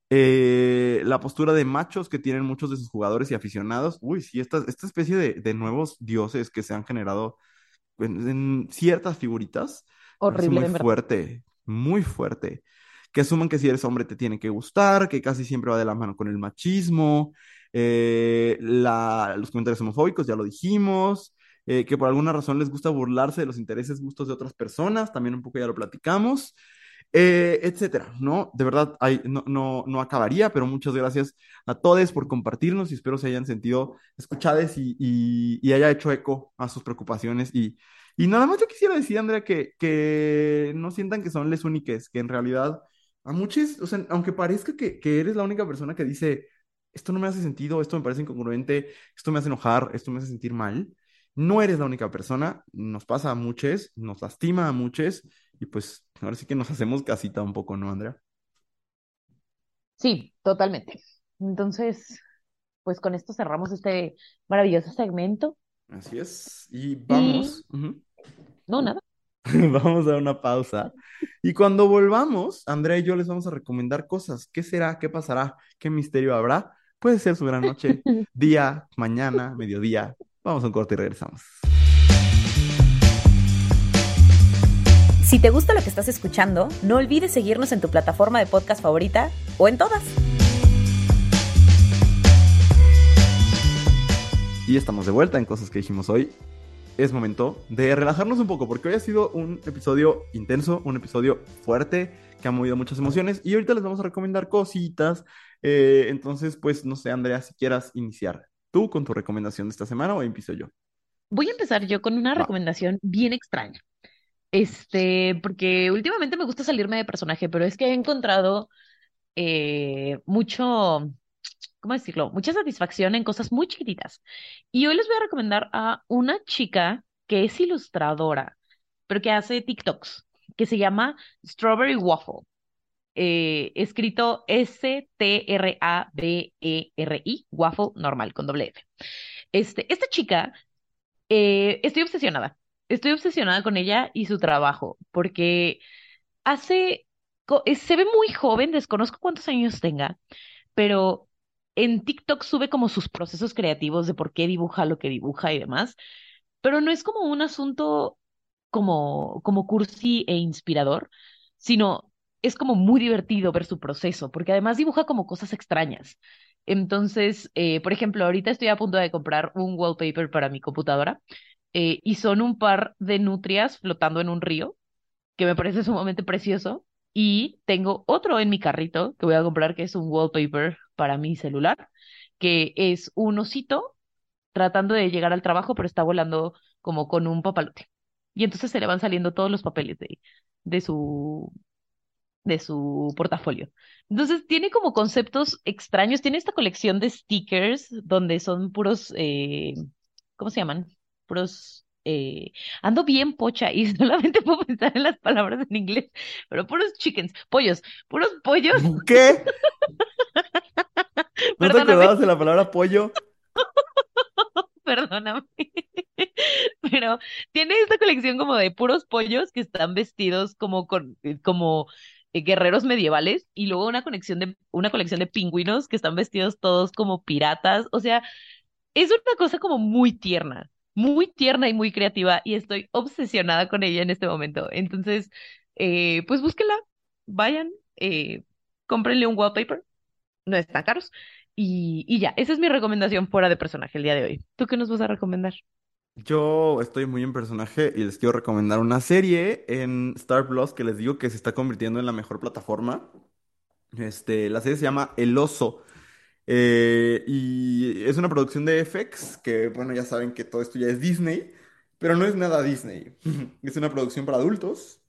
A: Eh, la postura de machos que tienen muchos de sus jugadores y aficionados. Uy, sí, esta, esta especie de, de nuevos dioses que se han generado en, en ciertas figuritas,
B: Horrible,
A: muy
B: verdad.
A: fuerte, muy fuerte. Que asuman que si eres hombre te tiene que gustar, que casi siempre va de la mano con el machismo, eh, la- los comentarios homofóbicos, ya lo dijimos, eh, que por alguna razón les gusta burlarse de los intereses, gustos de otras personas, también un poco ya lo platicamos, eh, etcétera, ¿no? De verdad, hay, no, no, no acabaría, pero muchas gracias a todos por compartirnos y espero se hayan sentido escuchadas y, y, y haya hecho eco a sus preocupaciones. Y, y nada más yo quisiera decir, Andrea, que, que no sientan que son les únicas, que en realidad a muchos, o sea, aunque parezca que, que eres la única persona que dice, esto no me hace sentido, esto me parece incongruente, esto me hace enojar, esto me hace sentir mal, no eres la única persona, nos pasa a muchos, nos lastima a muchos y pues ahora sí que nos hacemos casita un poco, ¿no, Andrea?
B: Sí, totalmente. Entonces, pues con esto cerramos este maravilloso segmento
A: Así es. Y
B: y
A: vamos.
B: no, nada.
A: Vamos a dar una pausa. Y cuando volvamos, Andrea y yo les vamos a recomendar cosas. ¿Qué será? ¿Qué pasará? ¿Qué misterio habrá? Puede ser su gran noche, día, mañana, mediodía. Vamos a un corte y regresamos.
C: Si te gusta lo que estás escuchando, no olvides seguirnos en tu plataforma de podcast favorita o en todas.
A: Y estamos de vuelta en cosas que dijimos hoy. Es momento de relajarnos un poco porque hoy ha sido un episodio intenso, un episodio fuerte que ha movido muchas emociones y ahorita les vamos a recomendar cositas. Eh, entonces, pues no sé, Andrea, si quieras iniciar tú con tu recomendación de esta semana o empiezo yo.
B: Voy a empezar yo con una
A: Va.
B: recomendación bien extraña. Este, porque últimamente me gusta salirme de personaje, pero es que he encontrado eh, mucho, ¿cómo decirlo? Mucha satisfacción en cosas muy chiquititas. Y hoy les voy a recomendar a una chica que es ilustradora, pero que hace TikToks, que se llama Strawberry Waffle. Eh, escrito S-T-R-A-B-E-R-I, waffle normal, con doble F. Este, esta chica, eh, estoy obsesionada. Estoy obsesionada con ella y su trabajo, porque hace, se ve muy joven, desconozco cuántos años tenga, pero en TikTok sube como sus procesos creativos de por qué dibuja lo que dibuja y demás, pero no es como un asunto como, como cursi e inspirador, sino es como muy divertido ver su proceso, porque además dibuja como cosas extrañas. Entonces, eh, por ejemplo, ahorita estoy a punto de comprar un wallpaper para mi computadora eh, y son un par de nutrias flotando en un río que me parece sumamente precioso. Y tengo otro en mi carrito que voy a comprar, que es un wallpaper para mi celular, que es un osito tratando de llegar al trabajo, pero está volando como con un papalote. Y entonces se le van saliendo todos los papeles de, de su, de su portafolio. Entonces tiene como conceptos extraños. Tiene esta colección de stickers donde son puros, eh, ¿cómo se llaman? Puros, eh, ando bien pocha y solamente puedo pensar en las palabras en inglés, pero puros chickens, pollos, puros pollos,
A: ¿Qué? ¿No te acordabas de la palabra pollo?
B: perdóname. Pero tiene esta colección como de puros pollos que están vestidos como con, eh, como eh, guerreros medievales y luego una conexión de, una colección de pingüinos que están vestidos todos como piratas. O sea, es una cosa como muy tierna, muy tierna y muy creativa y estoy obsesionada con ella en este momento. Entonces, eh, pues búsquenla, vayan, eh, cómprenle un wallpaper, no están caros. Y, y ya, esa es mi recomendación fuera de personaje el día de hoy. ¿Tú qué nos vas a recomendar?
A: Yo estoy muy en personaje y les quiero recomendar una serie en Star Plus que les digo que se está convirtiendo en la mejor plataforma. Este, la serie se llama El Oso. Eh, y es una producción de FX, que bueno, ya saben que todo esto ya es Disney, pero no es nada Disney. Es una producción para adultos,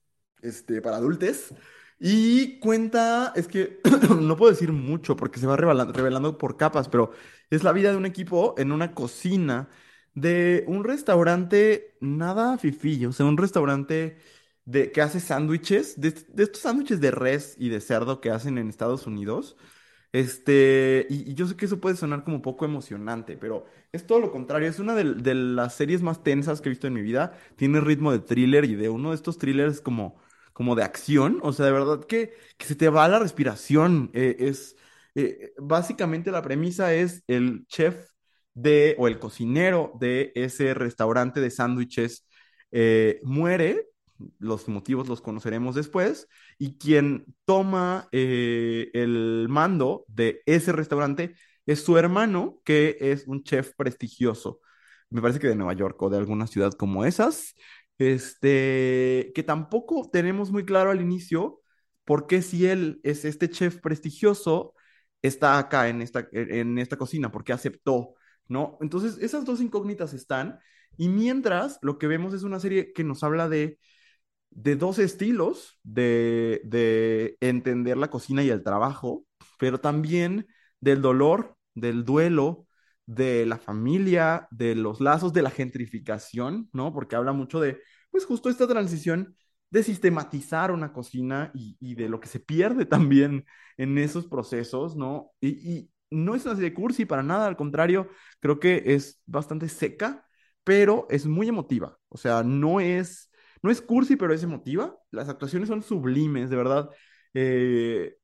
A: este, para adultes. Y cuenta, es que no puedo decir mucho porque se va revelando, revelando por capas, pero es la vida de un equipo en una cocina de un restaurante nada fifillo, o sea, un restaurante de, que hace sándwiches, de, de estos sándwiches de res y de cerdo que hacen en Estados Unidos. Este, y, yo sé que eso puede sonar como poco emocionante, pero es todo lo contrario. Es una de, de las series más tensas que he visto en mi vida. Tiene ritmo de thriller y de uno de estos thrillers como, como de acción. O sea, de verdad que, que se te va la respiración. Eh, es, eh, básicamente la premisa es el chef de, o el cocinero de ese restaurante de sándwiches eh, muere. Los motivos los conoceremos después y quien toma eh, el mando de ese restaurante es su hermano, que es un chef prestigioso. Me parece que de Nueva York o de alguna ciudad como esas. Este, que tampoco tenemos muy claro al inicio por qué si él es este chef prestigioso, está acá en esta, en esta cocina, porque aceptó, ¿no? Entonces, esas dos incógnitas están. Y mientras, lo que vemos es una serie que nos habla de de dos estilos de, de entender la cocina y el trabajo, pero también del dolor, del duelo, de la familia, de los lazos de la gentrificación, ¿no? Porque habla mucho de, pues justo esta transición de sistematizar una cocina y, de lo que se pierde también en esos procesos, ¿no? Y no es una serie cursi para nada, al contrario, creo que es bastante seca, pero es muy emotiva, o sea, no es no es cursi, pero es emotiva. Las actuaciones son sublimes, de verdad. Eh,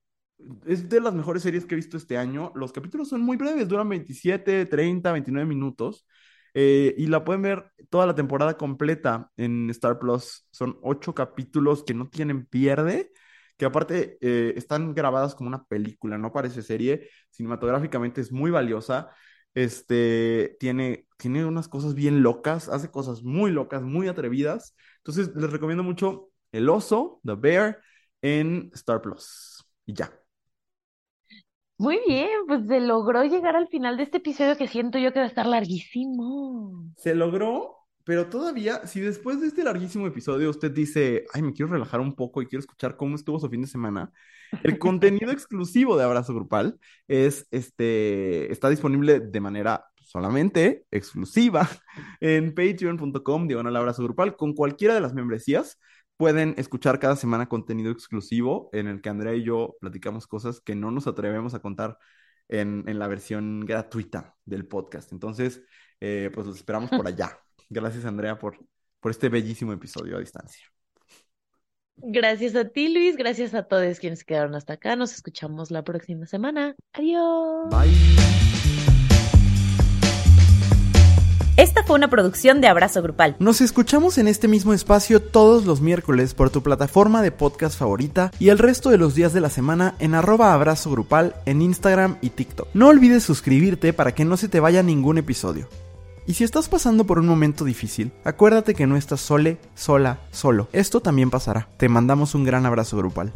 A: es de las mejores series que he visto este año. Los capítulos son muy breves, duran 27, 30, 29 minutos. Eh, y la pueden ver toda la temporada completa en Star Plus. Son ocho capítulos que no tienen pierde, que aparte eh, están grabadas como una película, no parece serie. Cinematográficamente es muy valiosa. Este tiene, tiene unas cosas bien locas, hace cosas muy locas, muy atrevidas. Entonces les recomiendo mucho El Oso, The Bear, en Star Plus. Y ya.
B: Muy bien, pues se logró llegar al final de este episodio que siento yo que va a estar larguísimo.
A: Se logró, pero todavía, si después de este larguísimo episodio usted dice, ay, me quiero relajar un poco y quiero escuchar cómo estuvo su fin de semana, el contenido exclusivo de Abrazo Grupal es, este, está disponible de manera solamente exclusiva en patreon.com, diagonal abrazo grupal, con cualquiera de las membresías pueden escuchar cada semana contenido exclusivo en el que Andrea y yo platicamos cosas que no nos atrevemos a contar en, la versión gratuita del podcast. Entonces, eh, pues los esperamos por allá. Gracias, Andrea, por, por este bellísimo episodio a distancia.
B: Gracias a ti, Luis. Gracias a todos quienes quedaron hasta acá. Nos escuchamos la próxima semana. Adiós.
A: Bye.
C: Esta fue una producción de Abrazo Grupal.
A: Nos escuchamos en este mismo espacio todos los miércoles por tu plataforma de podcast favorita y el resto de los días de la semana en arroba abrazo grupal en Instagram y TikTok. No olvides suscribirte para que no se te vaya ningún episodio. Y si estás pasando por un momento difícil, acuérdate que no estás sole, sola, solo. Esto también pasará. Te mandamos un gran abrazo grupal.